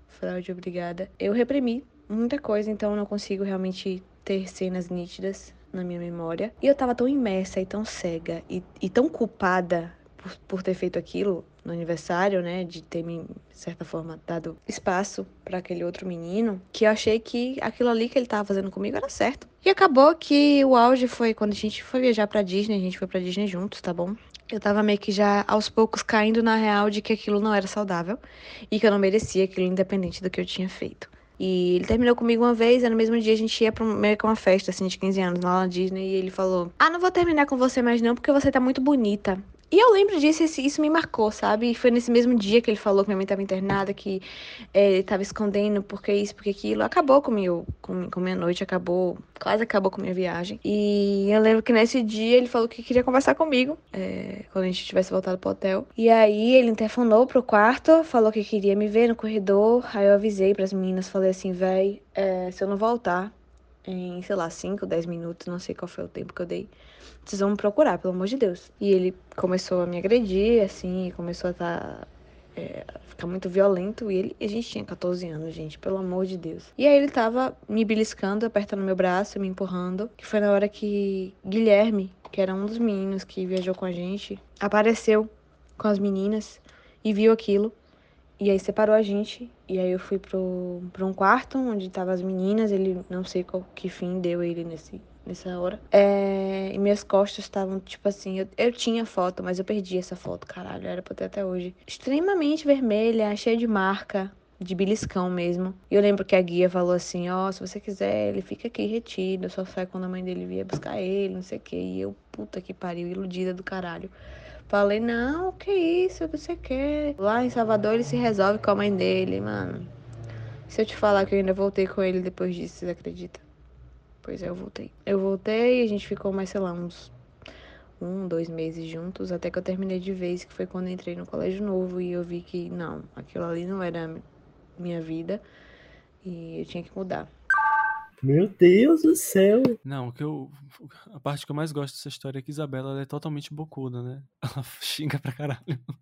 Fraude obrigada. Eu reprimi muita coisa, então eu não consigo realmente ter cenas nítidas na minha memória. E eu tava tão imersa e tão cega e, e tão culpada por, por ter feito aquilo no aniversário, né, de ter me, de certa forma, dado espaço para aquele outro menino, que eu achei que aquilo ali que ele tava fazendo comigo era certo. E acabou que o auge foi quando a gente foi viajar pra Disney, a gente foi pra Disney juntos, tá bom? Eu tava meio que já aos poucos caindo na real de que aquilo não era saudável e que eu não merecia aquilo independente do que eu tinha feito. E ele terminou comigo uma vez, e no mesmo dia a gente ia pra meio que uma festa, assim, de 15 anos, lá na Disney, e ele falou: Ah, não vou terminar com você mais não, porque você tá muito bonita. E eu lembro disso, isso me marcou, sabe? Foi nesse mesmo dia que ele falou que minha mãe estava internada, que é, ele estava escondendo porque isso, porque aquilo. Acabou com, meu, com, com minha noite, acabou, quase acabou com minha viagem. E eu lembro que nesse dia ele falou que queria conversar comigo, é, quando a gente tivesse voltado pro hotel. E aí ele interfonou pro quarto, falou que queria me ver no corredor. Aí eu avisei para as meninas, falei assim, véi, é, se eu não voltar em, sei lá, 5, 10 minutos, não sei qual foi o tempo que eu dei vocês vão me procurar, pelo amor de Deus. E ele começou a me agredir, assim, começou a tá, é, ficar muito violento. E ele, a gente tinha 14 anos, gente, pelo amor de Deus. E aí ele tava me beliscando, apertando meu braço, me empurrando. Que foi na hora que Guilherme, que era um dos meninos que viajou com a gente, apareceu com as meninas e viu aquilo. E aí separou a gente. E aí eu fui pro, pro um quarto onde estavam as meninas. Ele não sei qual que fim deu ele nesse, nessa hora. É, e minhas costas estavam, tipo assim, eu, eu tinha foto, mas eu perdi essa foto, caralho, era pra ter até hoje. Extremamente vermelha, cheia de marca, de beliscão mesmo. E eu lembro que a guia falou assim: Ó, oh, se você quiser, ele fica aqui retido, só sai quando a mãe dele vier buscar ele, não sei o que. E eu, puta que pariu, iludida do caralho. Falei: Não, que isso, o que você quer? Lá em Salvador ele se resolve com a mãe dele, mano. Se eu te falar que eu ainda voltei com ele depois disso, você acredita? Pois é, eu voltei. Eu voltei e a gente ficou mais, sei lá, uns um, dois meses juntos, até que eu terminei de vez, que foi quando entrei no colégio novo e eu vi que não, aquilo ali não era minha vida e eu tinha que mudar. Meu Deus do céu! Não, o que eu. A parte que eu mais gosto dessa história é que Isabela ela é totalmente bocuda, né? Ela xinga pra caralho.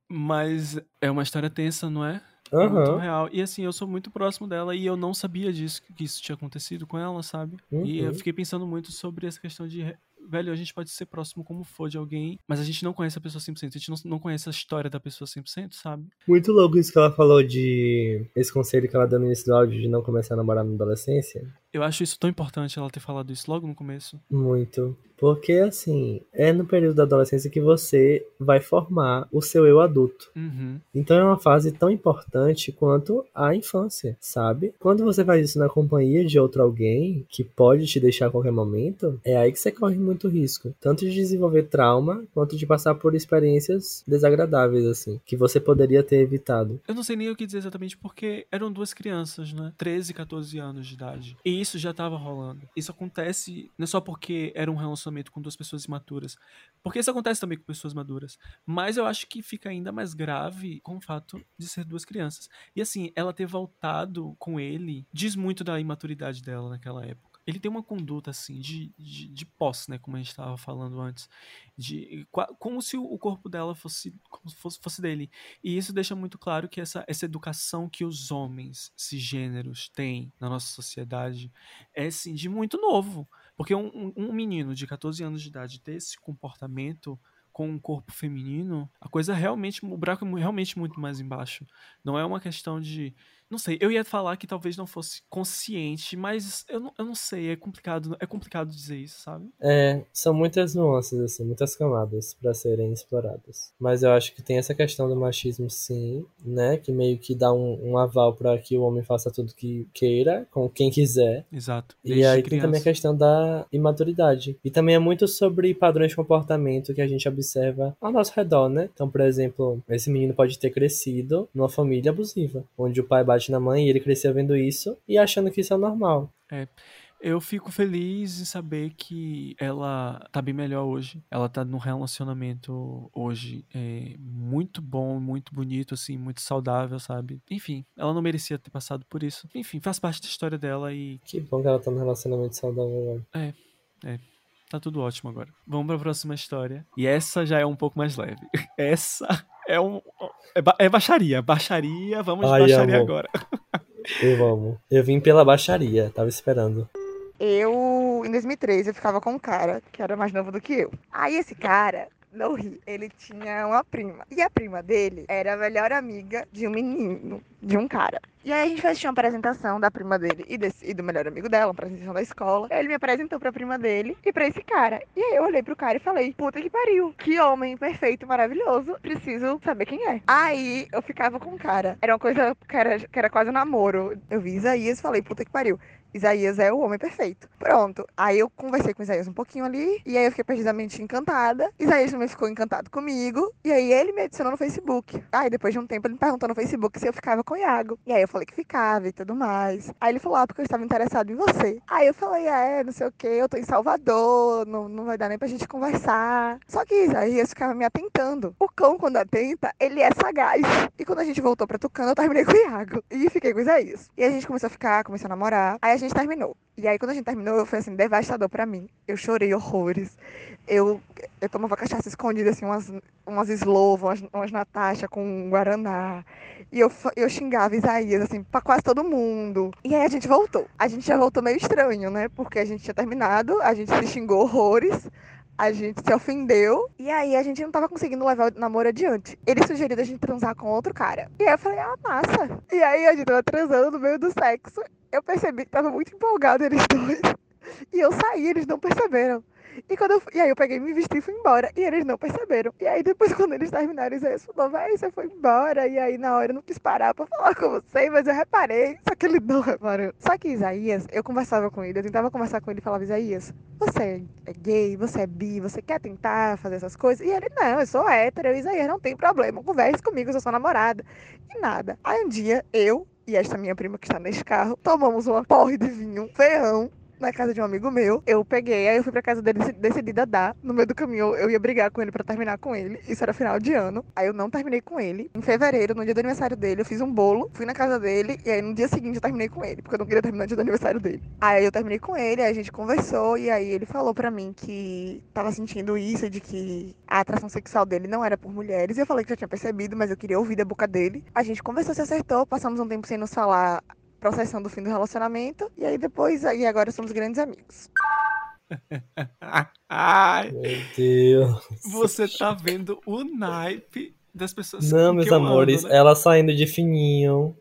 Mas é uma história tensa, não é? Aham. Muito real. E assim, eu sou muito próximo dela e eu não sabia disso, que isso tinha acontecido com ela, sabe? E eu Uhum. fiquei pensando muito sobre essa questão de. Velho, a gente pode ser próximo como for de alguém, mas a gente não conhece a pessoa 100%. A gente não, não conhece a história da pessoa 100%, sabe? Muito louco isso que ela falou de. Esse conselho que ela deu no início do áudio de não começar a namorar na adolescência. Eu acho isso tão importante ela ter falado isso logo no começo. Muito. Porque, assim, é no período da adolescência que você vai formar o seu eu adulto. Uhum. Então é uma fase tão importante quanto a infância, sabe? Quando você faz isso na companhia de outro alguém que pode te deixar a qualquer momento, é aí que você corre muito risco. Tanto de desenvolver trauma, quanto de passar por experiências desagradáveis, assim, que você poderia ter evitado. Eu não sei nem o que dizer exatamente porque eram duas crianças, né? 13 e 14 anos de idade. E isso já tava rolando. Isso acontece não é só porque era um relacionamento com duas pessoas imaturas. Porque isso acontece também com pessoas maduras. Mas eu acho que fica ainda mais grave com o fato de ser duas crianças. E assim, ela ter voltado com ele diz muito da imaturidade dela naquela época. Ele tem uma conduta assim de, de, de posse, né? Como a gente estava falando antes. De, como se o corpo dela fosse, fosse, fosse dele. E isso deixa muito claro que essa, essa educação que os homens cisgêneros têm na nossa sociedade é assim, de muito novo. Porque um, um- menino de 14 anos de idade ter esse comportamento com um corpo feminino, a coisa realmente, o buraco é realmente muito mais embaixo. Não é uma questão de. Não sei, eu ia falar que talvez não fosse consciente, mas eu não, eu não sei, é complicado, é complicado dizer isso, sabe? É, são muitas nuances, assim, muitas camadas para serem exploradas. Mas eu acho que tem essa questão do machismo, sim, né? Que meio que dá um, um aval para que o homem faça tudo que queira, com quem quiser. Exato. E aí tem também a criança. questão da imaturidade. E também é muito sobre padrões de comportamento que a gente observa ao nosso redor, né? Então, por exemplo, esse menino pode ter crescido numa família abusiva, onde o pai bate na mãe e ele crescia vendo isso e achando que isso é normal. Eu fico feliz em saber que ela tá bem melhor hoje. Ela tá num relacionamento hoje é, muito bom, muito bonito, assim, muito saudável, sabe? Enfim, ela não merecia ter passado por isso. Enfim, faz parte da história dela e Que bom que ela tá num relacionamento saudável agora. tá tudo ótimo agora. Vamos pra próxima história. E essa já é um pouco mais leve. Essa é um. É, ba- é baixaria. Baixaria, vamos de Ai, baixaria amor. agora. Eu amo. Eu vim pela baixaria, tava esperando. Eu, em 2013, eu ficava com um cara que era mais novo do que eu. Aí esse cara, não ri, ele tinha uma prima. E a prima dele era a melhor amiga de um menino, de um cara. E aí a gente fez uma apresentação da prima dele e, desse- e do melhor amigo dela, uma apresentação da escola. Ele me apresentou pra prima dele e pra esse cara. E aí eu olhei pro cara e falei, puta que pariu, que homem perfeito, maravilhoso, preciso saber quem é. Aí eu ficava com o cara. Era uma coisa que era, que era quase um namoro. Eu vi Isaías e falei, puta que pariu. Isaías é o homem perfeito. Pronto. Aí eu conversei com Isaías um pouquinho ali. E aí eu fiquei perdidamente encantada. Isaías também ficou encantado comigo. E aí ele me adicionou no Facebook. Aí depois de um tempo ele me perguntou no Facebook se eu ficava com o Iago. E aí eu falei que ficava e tudo mais. Aí ele falou, ah, porque eu estava interessado em você. Aí eu falei, ah, é, não sei o que, eu tô em Salvador, não, não vai dar nem pra gente conversar. Só que Isaías ficava me atentando. O cão, quando atenta, ele é sagaz. E quando a gente voltou pra Tucano, eu terminei com o Iago. E fiquei com Isaías. E a gente começou a ficar, começou a namorar. Aí a gente terminou. E aí, quando a gente terminou, foi assim, devastador pra mim. Eu chorei horrores. Eu, eu tomava cachaça escondida, assim, umas, umas Slovo, umas, umas Natasha com Guaraná. E eu, eu xingava Isaías, assim, pra quase todo mundo. E aí a gente voltou. A gente já voltou meio estranho, né? Porque a gente tinha terminado, a gente se xingou horrores. A gente se ofendeu e aí a gente não tava conseguindo levar o namoro adiante. Ele sugeriu a gente transar com outro cara. E aí eu falei, ah, massa. E aí a gente tava transando no meio do sexo. Eu percebi que tava muito empolgado eles dois. E eu saí, eles não perceberam. E, quando eu, e aí eu peguei, me vesti e fui embora. E eles não perceberam. E aí depois, quando eles terminaram, Isaías falou, véi, você foi embora. E aí na hora eu não quis parar pra falar com você, mas eu reparei. Só que ele não reparou. Só que Isaías, eu conversava com ele, eu tentava conversar com ele e falava, Isaías, você é gay, você é bi, você quer tentar fazer essas coisas? E ele, não, eu sou hétero, eu, Isaías, não tem problema. Converse comigo, eu sou sua namorada. E nada. Aí um dia, eu e esta minha prima que está nesse carro, tomamos uma porre de vinho, ferrão, na casa de um amigo meu. Eu peguei, aí eu fui pra casa dele decidida dar. No meio do caminho eu ia brigar com ele pra terminar com ele. Isso era final de ano. Aí eu não terminei com ele. Em fevereiro, no dia do aniversário dele, eu fiz um bolo, fui na casa dele e aí no dia seguinte eu terminei com ele, porque eu não queria terminar no dia do aniversário dele. Aí eu terminei com ele, aí a gente conversou e aí ele falou pra mim que tava sentindo isso, de que a atração sexual dele não era por mulheres. E eu falei que já tinha percebido, mas eu queria ouvir da boca dele. A gente conversou, se acertou, passamos um tempo sem nos falar processando o fim do relacionamento. E aí depois, aí agora somos grandes amigos. Ai, Meu Deus. você tá vendo o naipe das pessoas Não, meus ando, amores, né? ela saindo de fininho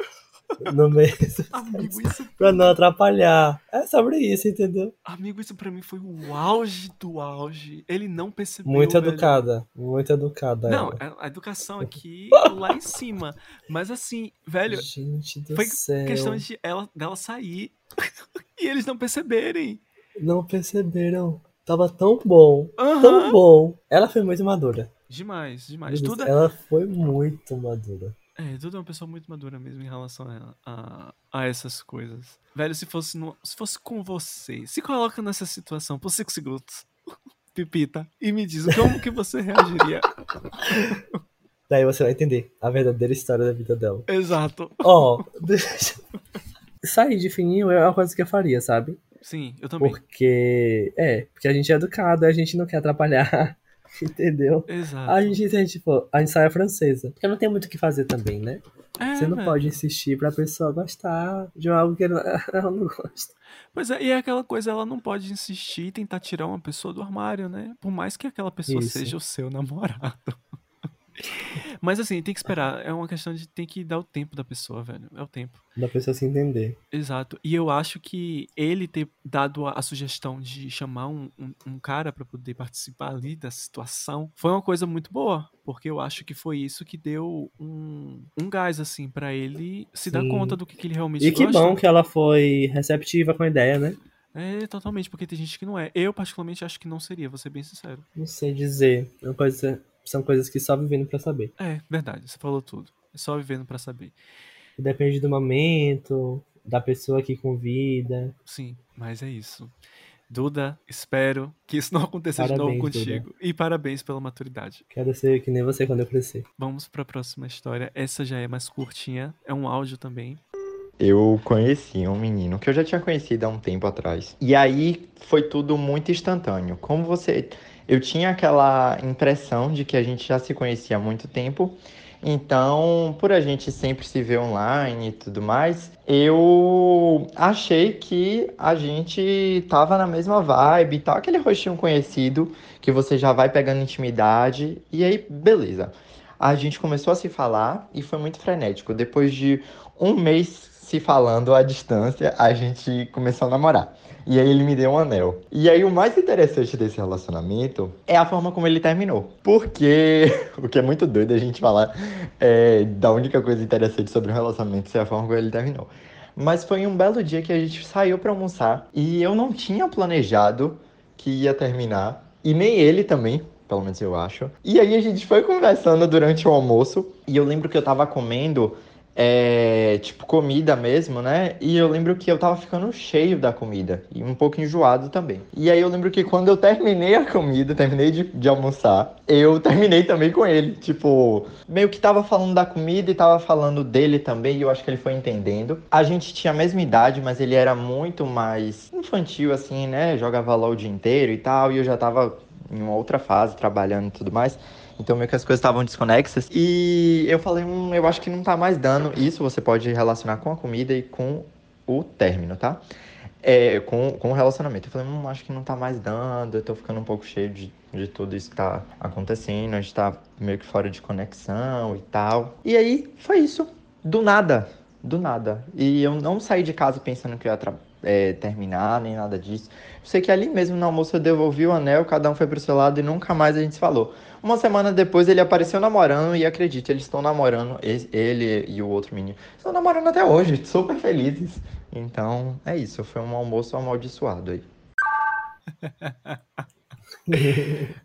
no meio, Amigo, isso, pra não atrapalhar. É sobre isso, entendeu? amigo, isso pra mim foi o auge do auge. Ele não percebeu. Muito velho. educada, muito educada. Não, ela. a a educação aqui lá em cima. Mas assim, velho, Gente do foi céu. questão de ela, dela sair e eles não perceberem. Não perceberam. Tava tão bom, Aham. tão bom. Ela foi muito madura. Demais, demais. Duda, Ela foi muito madura. É, Duda é uma pessoa muito madura mesmo em relação a, a, a essas coisas. Velho, se fosse, no- se fosse com você, se coloca nessa situação por 5 segundos, Pipita, e me diz como que você reagiria. Daí você vai entender a verdadeira história da vida dela. Exato. Ó, deixa... sair de fininho é uma coisa que eu faria, sabe? Sim, eu também. Porque. É, porque a gente é educado, a gente não quer atrapalhar. Entendeu? Exato. A gente, a gente, tipo, a gente sai a francesa. Porque não tem muito o que fazer também, né? É, Você não velho. pode insistir pra pessoa gostar de algo que ela, ela não gosta. Pois é, e é aquela coisa, ela não pode insistir e tentar tirar uma pessoa do armário, né? Por mais que aquela pessoa Isso. seja o seu namorado. Mas assim, tem que esperar. É uma questão de tem que dar o tempo da pessoa, velho. É o tempo. Da pessoa se entender. Exato. E eu acho que ele ter dado a, a sugestão de chamar um, um, um cara pra poder participar ali da situação foi uma coisa muito boa. Porque eu acho que foi isso que deu um, um gás, assim, pra ele se dar Sim. conta do que, que ele realmente E que gosta. bom que ela foi receptiva com a ideia, né? É, totalmente, porque tem gente que não é. Eu, particularmente, acho que não seria, vou ser bem sincero. Não sei dizer. É uma coisa- são coisas que só vivendo pra saber. É, verdade, você falou tudo. É só vivendo pra saber. Depende do momento, da pessoa que convida. Sim, mas é isso. Duda, espero que isso não aconteça de novo Parabéns, contigo. E parabéns pela maturidade. Quero ser que nem você quando eu crescer. Vamos pra próxima história. Essa já é mais curtinha, é um áudio também. Eu conheci um menino que eu já tinha conhecido há um tempo atrás. E aí foi tudo muito instantâneo. Como você. Eu tinha aquela impressão de que a gente já se conhecia há muito tempo. Então, por a gente sempre se ver online e tudo mais, eu achei que a gente tava na mesma vibe e tal. Aquele rostinho conhecido que você já vai pegando intimidade. E aí, beleza. A gente começou a se falar e foi muito frenético. Depois de um mês se falando à distância, a gente começou a namorar. E aí ele me deu um anel. E aí o mais interessante desse relacionamento é a forma como ele terminou. Porque o que é muito doido a gente falar é, da única coisa interessante sobre o relacionamento ser a forma como ele terminou. Mas foi um belo dia que a gente saiu pra almoçar e eu não tinha planejado que ia terminar. E nem ele também, pelo menos eu acho. E aí a gente foi conversando durante o almoço e eu lembro que eu tava comendo é, tipo comida mesmo, né? E eu lembro que eu tava ficando cheio da comida e um pouco enjoado também. E aí eu lembro que quando eu terminei a comida, terminei de, de almoçar, eu terminei também com ele. Tipo, meio que tava falando da comida e tava falando dele também, e eu acho que ele foi entendendo. A gente tinha a mesma idade, mas ele era muito mais infantil, assim, né? Jogava lá o dia inteiro e tal, e eu já tava em uma outra fase, trabalhando e tudo mais. Então meio que as coisas estavam desconexas. E eu falei, hum, eu acho que não tá mais dando. Isso você pode relacionar com a comida e com o término, tá? É, com, com o relacionamento. Eu falei, hum, acho que não tá mais dando, eu tô ficando um pouco cheio de, de tudo isso que tá acontecendo, a gente tá meio que fora de conexão e tal. E aí, foi isso. Do nada. Do nada. E eu não saí de casa pensando que eu ia tra- é, terminar, nem nada disso. Eu sei que ali mesmo no almoço eu devolvi o anel, cada um foi pro seu lado e nunca mais a gente se falou. Uma semana depois ele apareceu namorando e acredite, eles estão namorando, ele e o outro menino. Estão namorando até hoje, super felizes. Então, é isso, foi um almoço amaldiçoado aí.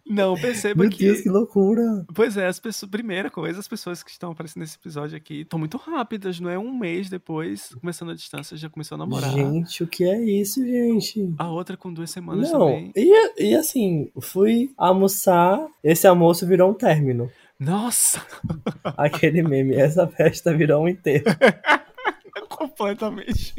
Não, perceba Meu que. Deus, que loucura. Pois é, as pessoas. Primeira coisa, as pessoas que estão aparecendo nesse episódio aqui estão muito rápidas, não é? Um mês depois, começando a distância, já começou a namorar. Gente, o que é isso, gente? A outra com duas semanas Não, também. e, e assim, fui almoçar, esse almoço virou um término. Nossa! Aquele meme, essa festa virou um enterro. Completamente.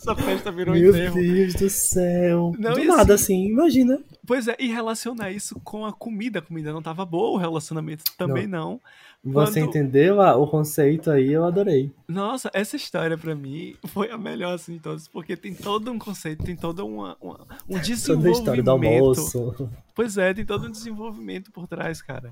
Essa festa virou um Meu enterro. Deus do céu. Não, do nada assim- assim, imagina. Pois é, e relacionar isso com a comida. A comida não tava boa, o relacionamento também não. Você Quando- entendeu a- o conceito aí? Eu adorei. Nossa, essa história pra mim foi a melhor assim de todas, porque tem todo um conceito, tem todo uma, uma- um Toda a desenvolvimento. história do almoço. Pois é, tem todo um desenvolvimento por trás, cara.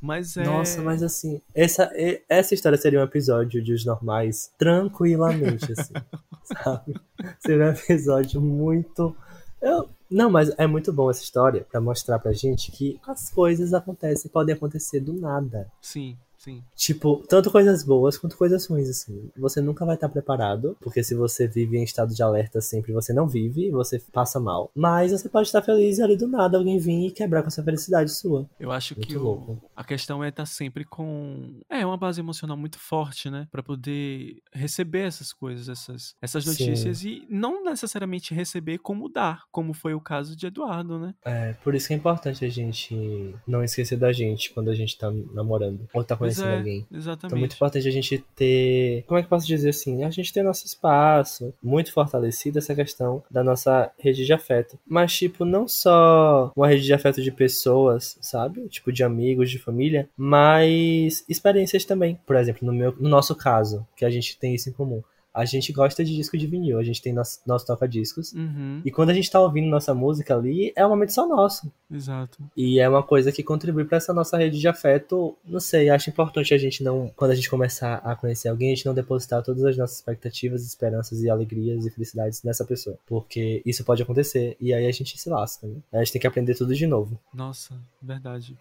Mas é. Nossa, mas assim, essa, essa história seria um episódio de Os Normais tranquilamente, assim. sabe? Seria um episódio muito. Eu... Não, mas é muito bom essa história pra mostrar pra gente que as coisas acontecem, podem acontecer do nada. Sim, sim. Tipo, tanto coisas boas quanto coisas ruins, assim. Você nunca vai estar preparado, porque se você vive em estado de alerta sempre, você não vive, você passa mal. Mas você pode estar feliz e ali do nada alguém vir e quebrar com essa felicidade sua. Eu acho Muito que o- a questão é estar sempre com. É, uma base emocional muito forte, né? Pra poder receber essas coisas, essas, essas Sim. notícias e não necessariamente receber como dar, como foi o caso de Eduardo, né? É, por isso que é importante a gente não esquecer da gente quando a gente tá namorando ou tá Pois é. Então é exatamente. muito importante a gente ter. Como é que eu posso dizer assim? A gente ter nosso espaço, muito fortalecido essa questão da nossa rede de afeto. Mas, tipo, não só uma rede de afeto de pessoas, sabe? Tipo, de amigos, de família, mas experiências também. Por exemplo, no, meu, no nosso caso, que a gente tem isso em comum. A gente gosta de disco de vinil, a gente tem nosso, nosso toca-discos. Uhum, E quando a gente tá ouvindo nossa música ali, é um momento só nosso. exato. E é uma coisa que contribui para essa nossa rede de afeto. Não sei, acho importante a gente não, quando a gente começar a conhecer alguém, a gente não depositar todas as nossas expectativas, esperanças e alegrias e felicidades nessa pessoa. Porque isso pode acontecer e aí a gente se lasca, né? A gente tem que aprender tudo de novo. Nossa, verdade.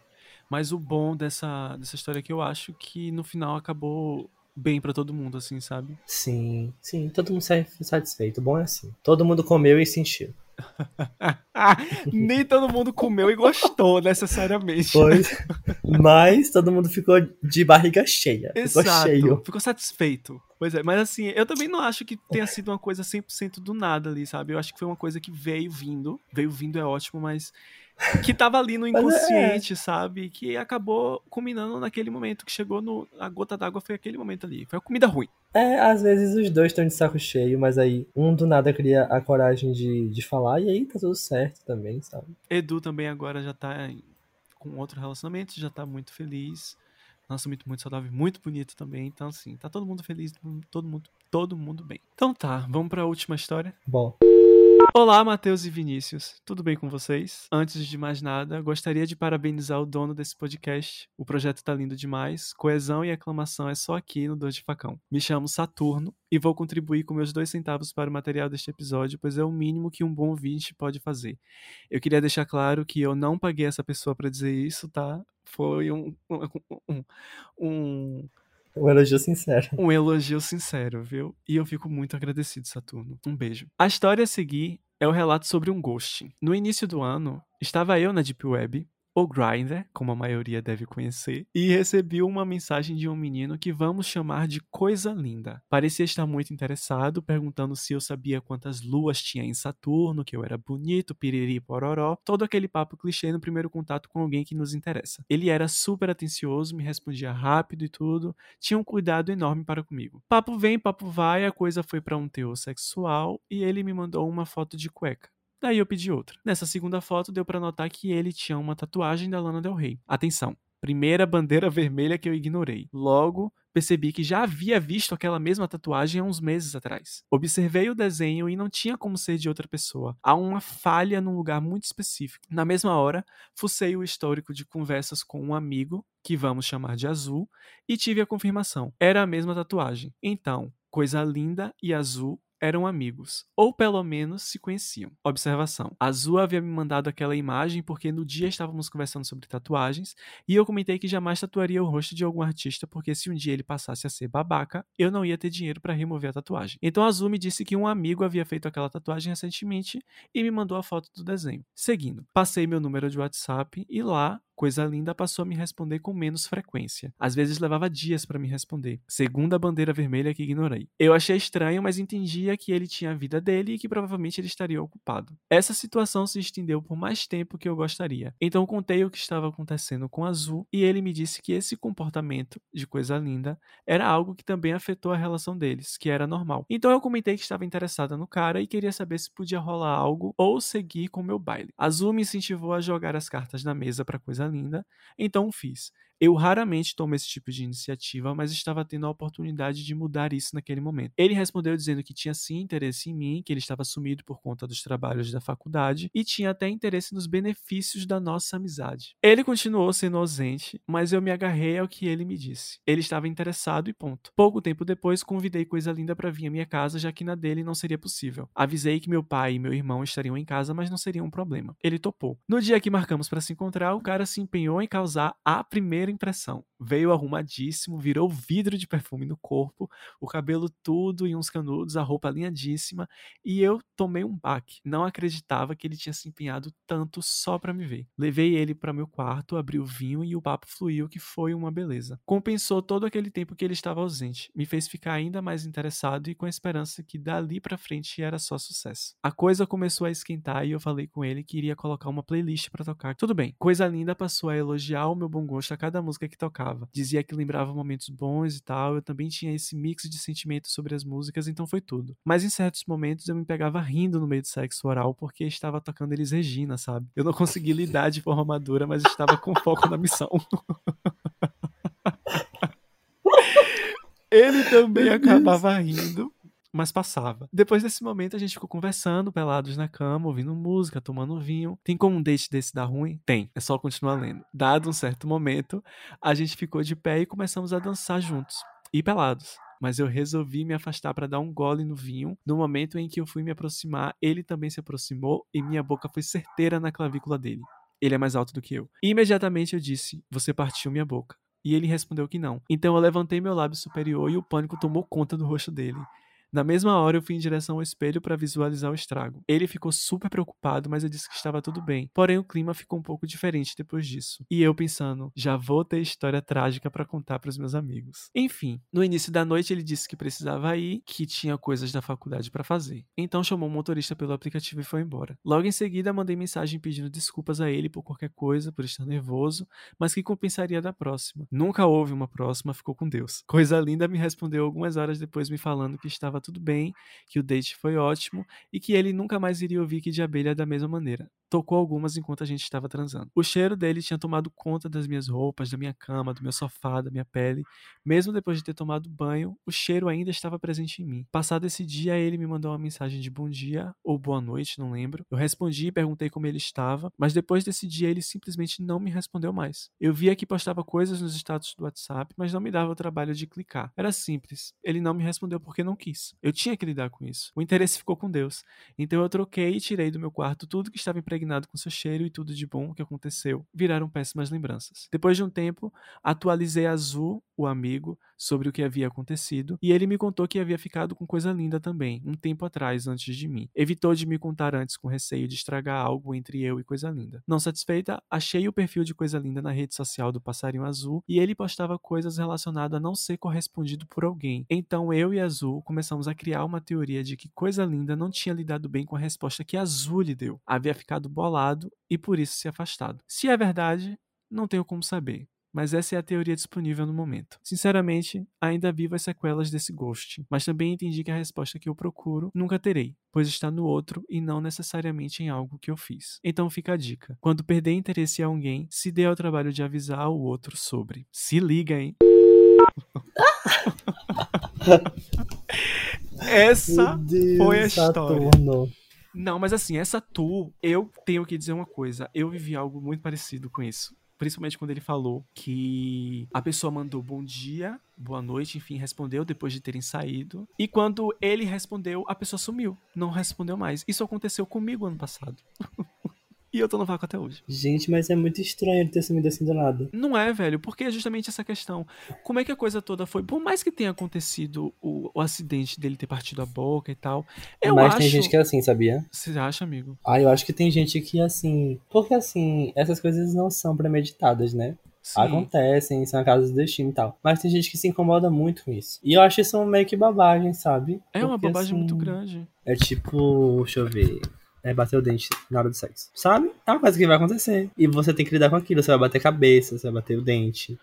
Mas o bom dessa, dessa história é que eu acho que no final acabou bem pra todo mundo, assim, sabe? Sim, sim, todo mundo sai satisfeito. Bom é assim. Todo mundo comeu e sentiu. Nem todo mundo comeu e gostou necessariamente. Pois, mas todo mundo ficou de barriga cheia. Ficou Exato. cheio. Ficou satisfeito. Pois é, mas assim, eu também não acho que tenha sido uma coisa 100% do nada ali, sabe? Eu acho que foi uma coisa que veio vindo. Veio vindo é ótimo, mas que tava ali no Mas é. inconsciente, sabe? Que acabou culminando naquele momento que chegou no. A gota d'água foi aquele momento ali. Foi a comida ruim. É, às vezes os dois estão de saco cheio, mas aí um do nada cria a coragem de, de falar e aí tá tudo certo também, sabe? Edu também agora já tá com outro relacionamento, já tá muito feliz. Nossa, muito, muito saudável, muito bonito também. Então, assim, tá todo mundo feliz, todo mundo, todo mundo bem. Então tá, vamos pra última história. Bom, Olá, Matheus e Vinícius. Tudo bem com vocês? Antes de mais nada, gostaria de parabenizar o dono desse podcast. O projeto tá lindo demais. Coesão e aclamação é só aqui no Dois de Facão. Me chamo Saturno e vou contribuir com meus dois centavos para o material deste episódio, pois é o mínimo que um bom ouvinte pode fazer. Eu queria deixar claro que eu não paguei essa pessoa para dizer isso, tá? Foi um, um, um, um elogio sincero. um elogio sincero, viu? E eu fico muito agradecido, Saturno. Um beijo. A história a seguir é o relato sobre um ghosting. No início do ano, estava eu na Deep Web, ou Grindr, como a maioria deve conhecer, e recebi uma mensagem de um menino que vamos chamar de Coisa Linda. Parecia estar muito interessado, perguntando se eu sabia quantas luas tinha em Saturno, que eu era bonito, piriri pororó, todo aquele papo clichê no primeiro contato com alguém que nos interessa. Ele era super atencioso, me respondia rápido e tudo, tinha um cuidado enorme para comigo. Papo vem, papo vai, a coisa foi para um teor sexual e ele me mandou uma foto de cueca. Daí eu pedi outra. Nessa segunda foto deu para notar que ele tinha uma tatuagem da Lana Del Rey. Atenção, primeira bandeira vermelha que eu ignorei. Logo, percebi que já havia visto aquela mesma tatuagem há uns meses atrás. Observei o desenho e não tinha como ser de outra pessoa. Há uma falha num lugar muito específico. Na mesma hora, fucei o histórico de conversas com um amigo, que vamos chamar de Azul, e tive a confirmação. Era a mesma tatuagem. Então, coisa linda e azul eram amigos, ou pelo menos se conheciam. Observação: Azul havia me mandado aquela imagem porque no dia estávamos conversando sobre tatuagens e eu comentei que jamais tatuaria o rosto de algum artista porque se um dia ele passasse a ser babaca, eu não ia ter dinheiro para remover a tatuagem. Então Azul me disse que um amigo havia feito aquela tatuagem recentemente e me mandou a foto do desenho. Seguindo, passei meu número de WhatsApp e lá Coisa Linda passou a me responder com menos frequência. Às vezes levava dias para me responder, segundo a bandeira vermelha que ignorei. Eu achei estranho, mas entendia que ele tinha a vida dele e que provavelmente ele estaria ocupado. Essa situação se estendeu por mais tempo que eu gostaria. Então contei o que estava acontecendo com Azul e ele me disse que esse comportamento de Coisa Linda era algo que também afetou a relação deles, que era normal. Então eu comentei que estava interessada no cara e queria saber se podia rolar algo ou seguir com meu baile. Azul me incentivou a jogar as cartas na mesa para Coisa linda, então fiz. Eu raramente tomo esse tipo de iniciativa, mas estava tendo a oportunidade de mudar isso naquele momento. Ele respondeu dizendo que tinha sim interesse em mim, que ele estava sumido por conta dos trabalhos da faculdade e tinha até interesse nos benefícios da nossa amizade. Ele continuou sendo ausente, mas eu me agarrei ao que ele me disse. Ele estava interessado e ponto. Pouco tempo depois, convidei Coisa Linda para vir à minha casa, já que na dele não seria possível. Avisei que meu pai e meu irmão estariam em casa, mas não seria um problema. Ele topou. No dia que marcamos para se encontrar, o cara se empenhou em causar a primeira impressão. Veio arrumadíssimo, virou vidro de perfume no corpo, o cabelo tudo e uns canudos, a roupa alinhadíssima, e eu tomei um baque. Não acreditava que ele tinha se empenhado tanto só para me ver. Levei ele para meu quarto, abri o vinho e o papo fluiu, que foi uma beleza. Compensou todo aquele tempo que ele estava ausente, me fez ficar ainda mais interessado e com a esperança que dali para frente era só sucesso. A coisa começou a esquentar e eu falei com ele que iria colocar uma playlist para tocar. Tudo bem. Coisa linda passou a elogiar o meu bom gosto a cada música que tocava. Dizia que lembrava momentos bons e tal. Eu também tinha esse mix de sentimentos sobre as músicas, então foi tudo. Mas em certos momentos eu me pegava rindo no meio do sexo oral porque estava tocando Elis Regina, sabe? Eu não consegui lidar de forma madura, mas estava com foco na missão. Ele também acabava rindo mas passava. Depois desse momento, a gente ficou conversando, pelados na cama, ouvindo música, tomando vinho. Tem como um date desse dar ruim? Tem, é só continuar lendo. Dado um certo momento, a gente ficou de pé e começamos a dançar juntos. E pelados mas eu resolvi me afastar para dar um gole no vinho. No momento em que eu fui me aproximar, ele também se aproximou e minha boca foi certeira na clavícula dele. Ele é mais alto do que eu. E imediatamente eu disse: Você partiu minha boca. E ele respondeu que não. Então eu levantei meu lábio superior e o pânico tomou conta do rosto dele. Na mesma hora, eu fui em direção ao espelho para visualizar o estrago. Ele ficou super preocupado, mas eu disse que estava tudo bem. Porém, o clima ficou um pouco diferente depois disso. E eu pensando, já vou ter história trágica para contar para os meus amigos. Enfim, no início da noite ele disse que precisava ir, que tinha coisas da faculdade para fazer. Então chamou o motorista pelo aplicativo e foi embora. Logo em seguida, mandei mensagem pedindo desculpas a ele por qualquer coisa, por estar nervoso, mas que compensaria da próxima. Nunca houve uma próxima, ficou com Deus. Coisa linda me respondeu algumas horas depois me falando que estava tudo bem, que o date foi ótimo e que ele nunca mais iria ouvir que de abelha da mesma maneira tocou algumas enquanto a gente estava transando. O cheiro dele tinha tomado conta das minhas roupas, da minha cama, do meu sofá, da minha pele. Mesmo depois de ter tomado banho, o cheiro ainda estava presente em mim. Passado esse dia, ele me mandou uma mensagem de bom dia ou boa noite, não lembro. Eu respondi e perguntei como ele estava, mas depois desse dia ele simplesmente não me respondeu mais. Eu via que postava coisas nos status do WhatsApp, mas não me dava o trabalho de clicar. Era simples. Ele não me respondeu porque não quis. Eu tinha que lidar com isso. O interesse ficou com Deus. Então eu troquei e tirei do meu quarto tudo que estava impregnado com seu cheiro e tudo de bom que aconteceu viraram péssimas lembranças. Depois de um tempo, atualizei Azul, o amigo, sobre o que havia acontecido e ele me contou que havia ficado com coisa linda também, um tempo atrás, antes de mim. Evitou de me contar antes com receio de estragar algo entre eu e coisa linda. Não satisfeita, achei o perfil de coisa linda na rede social do Passarinho Azul e ele postava coisas relacionadas a não ser correspondido por alguém. Então eu e Azul começamos a criar uma teoria de que coisa linda não tinha lidado bem com a resposta que Azul lhe deu. Havia ficado bolado e por isso se afastado. Se é verdade, não tenho como saber mas essa é a teoria disponível no momento. Sinceramente, ainda vivo as sequelas desse ghost, mas também entendi que a resposta que eu procuro nunca terei, pois está no outro e não necessariamente em algo que eu fiz. Então fica a dica: quando perder interesse em alguém, se dê ao trabalho de avisar o outro sobre. Se liga, hein? essa Deus, foi a história. Saturno. Não, mas assim, essa tour, eu tenho que dizer uma coisa. Eu vivi algo muito parecido com isso principalmente quando ele falou que a pessoa mandou bom dia, boa noite, enfim, respondeu depois de terem saído. E quando ele respondeu, a pessoa sumiu, não respondeu mais. Isso aconteceu comigo ano passado. E eu tô no vácuo até hoje. Gente, mas é muito estranho ele ter sumido assim do nada. Não é, velho, porque é justamente essa questão. Como é que a coisa toda foi? Por mais que tenha acontecido o, o acidente dele ter partido a boca e tal, eu mas acho... tem gente que é assim, sabia? Você acha, amigo? Ah, eu acho que tem gente que assim. Porque assim, essas coisas não são premeditadas, né? Sim. Acontecem, são casos do destino e tal. Mas tem gente que se incomoda muito com isso. E eu acho isso meio que babagem, sabe? É uma Porque, bobagem assim, muito grande. É tipo, deixa eu ver. É bater o dente na hora do sexo. Sabe? É uma coisa que vai acontecer. E você tem que lidar com aquilo. Você vai bater a cabeça, você vai bater o dente.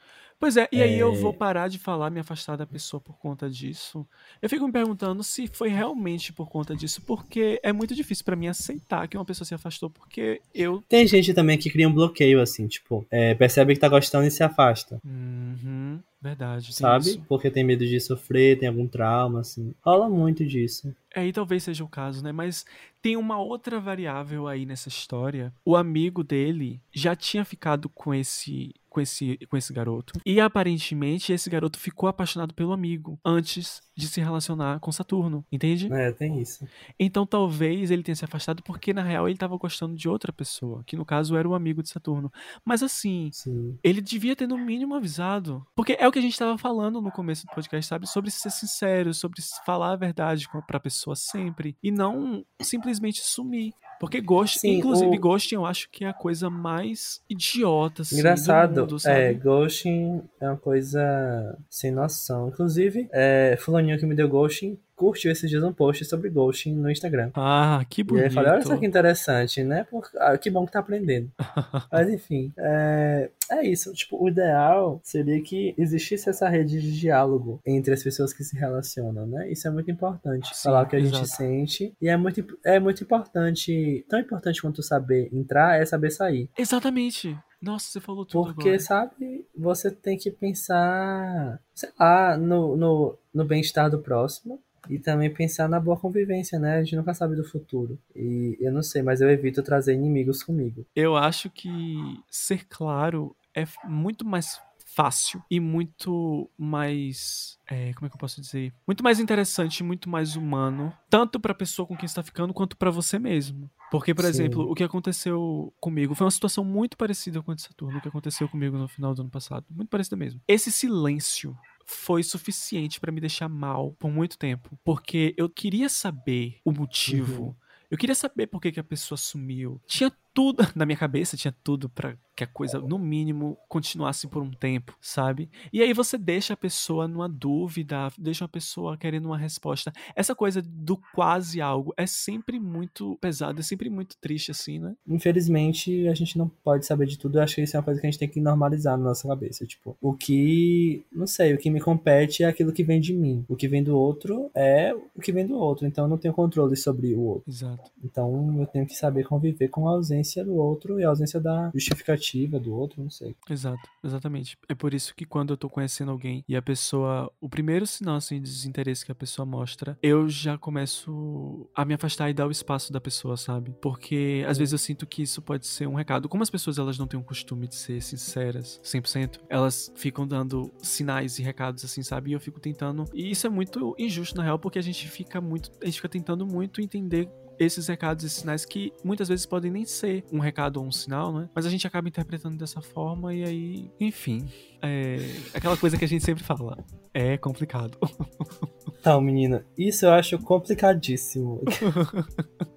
Pois é, e aí eu É. vou parar de falar, me afastar da pessoa por conta disso. Eu fico me perguntando se foi realmente por conta disso, porque é muito difícil pra mim aceitar que uma pessoa se afastou, porque eu. Tem gente também que cria um bloqueio, assim, tipo, é, percebe que tá gostando e se afasta. Uhum, verdade. sabe? isso. Porque tem medo de sofrer, tem algum trauma, assim. Rola muito disso. É, e talvez seja o caso, né? Mas tem uma outra variável aí nessa história. O amigo dele já tinha ficado com esse com esse com esse garoto. E aparentemente esse garoto ficou apaixonado pelo amigo antes de se relacionar com Saturno, entende? É, tem isso. Então talvez ele tenha se afastado porque na real ele tava gostando de outra pessoa, que no caso era o amigo de Saturno. Mas assim, Sim. ele devia ter no mínimo avisado. Porque é o que a gente tava falando no começo do podcast, sabe? Sobre ser sincero, sobre falar a verdade com- pra pessoa sempre. E não simplesmente sumir. Porque Ghost, Sim, inclusive o- Ghosting eu acho que é a coisa mais idiota, assim, Engraçado, do mundo, é, ghosting é uma coisa sem noção. Inclusive, é, fulaninho que me deu ghosting curtiu esses dias um post sobre ghosting no Instagram. Ah, que E bonito. aí eu falei, olha só que interessante, né? Por- ah, que bom que tá aprendendo. Mas enfim, é, é isso. Tipo, o ideal seria que existisse essa rede de diálogo entre as pessoas que se relacionam, né? Isso é muito importante. Sim, falar o que a gente exato. sente. E é muito, é muito importante, tão importante quanto saber entrar é saber sair. Exatamente. Nossa, você falou tudo Porque, agora. sabe, você tem que pensar, sei lá, no, no, no bem-estar do próximo. E também pensar na boa convivência, né? A gente nunca sabe do futuro. E eu não sei, mas eu evito trazer inimigos comigo. Eu acho que ser claro é muito mais fácil e muito mais. é, como é que eu posso dizer? Muito mais interessante, muito mais humano, tanto pra pessoa com quem está ficando quanto pra você mesmo. Porque, por Sim. exemplo, o que aconteceu comigo foi uma situação muito parecida com a de Saturno, o que aconteceu comigo no final do ano passado. Muito parecida mesmo. Esse silêncio foi suficiente pra me deixar mal por muito tempo. Porque eu queria saber o motivo. Uhum. Eu queria saber por que, que a pessoa sumiu. Tinha tudo na minha cabeça, tinha tudo pra que a coisa, no mínimo, continuasse por um tempo, sabe? E aí você deixa a pessoa numa dúvida, deixa a pessoa querendo uma resposta. Essa coisa do quase algo é sempre muito pesado, é sempre muito triste, assim, né? Infelizmente, a gente não pode saber de tudo. Eu acho que isso é uma coisa que a gente tem que normalizar na nossa cabeça. Tipo, o que. Não sei, o que me compete é aquilo que vem de mim. O que vem do outro é o que vem do outro. Então eu não tenho controle sobre o outro. Exato. Então eu tenho que saber conviver com a ausência do outro e a ausência da justificativa do outro, não sei. Exato, exatamente. É por isso que quando eu tô conhecendo alguém e a pessoa. O primeiro sinal assim, de desinteresse que a pessoa mostra, eu já começo a me afastar e dar o espaço da pessoa, sabe? Porque às vezes eu sinto que isso pode ser um recado. Como as pessoas elas não têm o costume de ser sinceras 100%, elas ficam dando sinais e recados assim, sabe? E eu fico tentando. E isso é muito injusto na real, porque a gente fica muito. A gente fica tentando muito entender esses recados e sinais que muitas vezes podem nem ser um recado ou um sinal, né? Mas a gente acaba interpretando dessa forma e aí, enfim, é aquela coisa que a gente sempre fala. É complicado. Então, menina, isso eu acho complicadíssimo.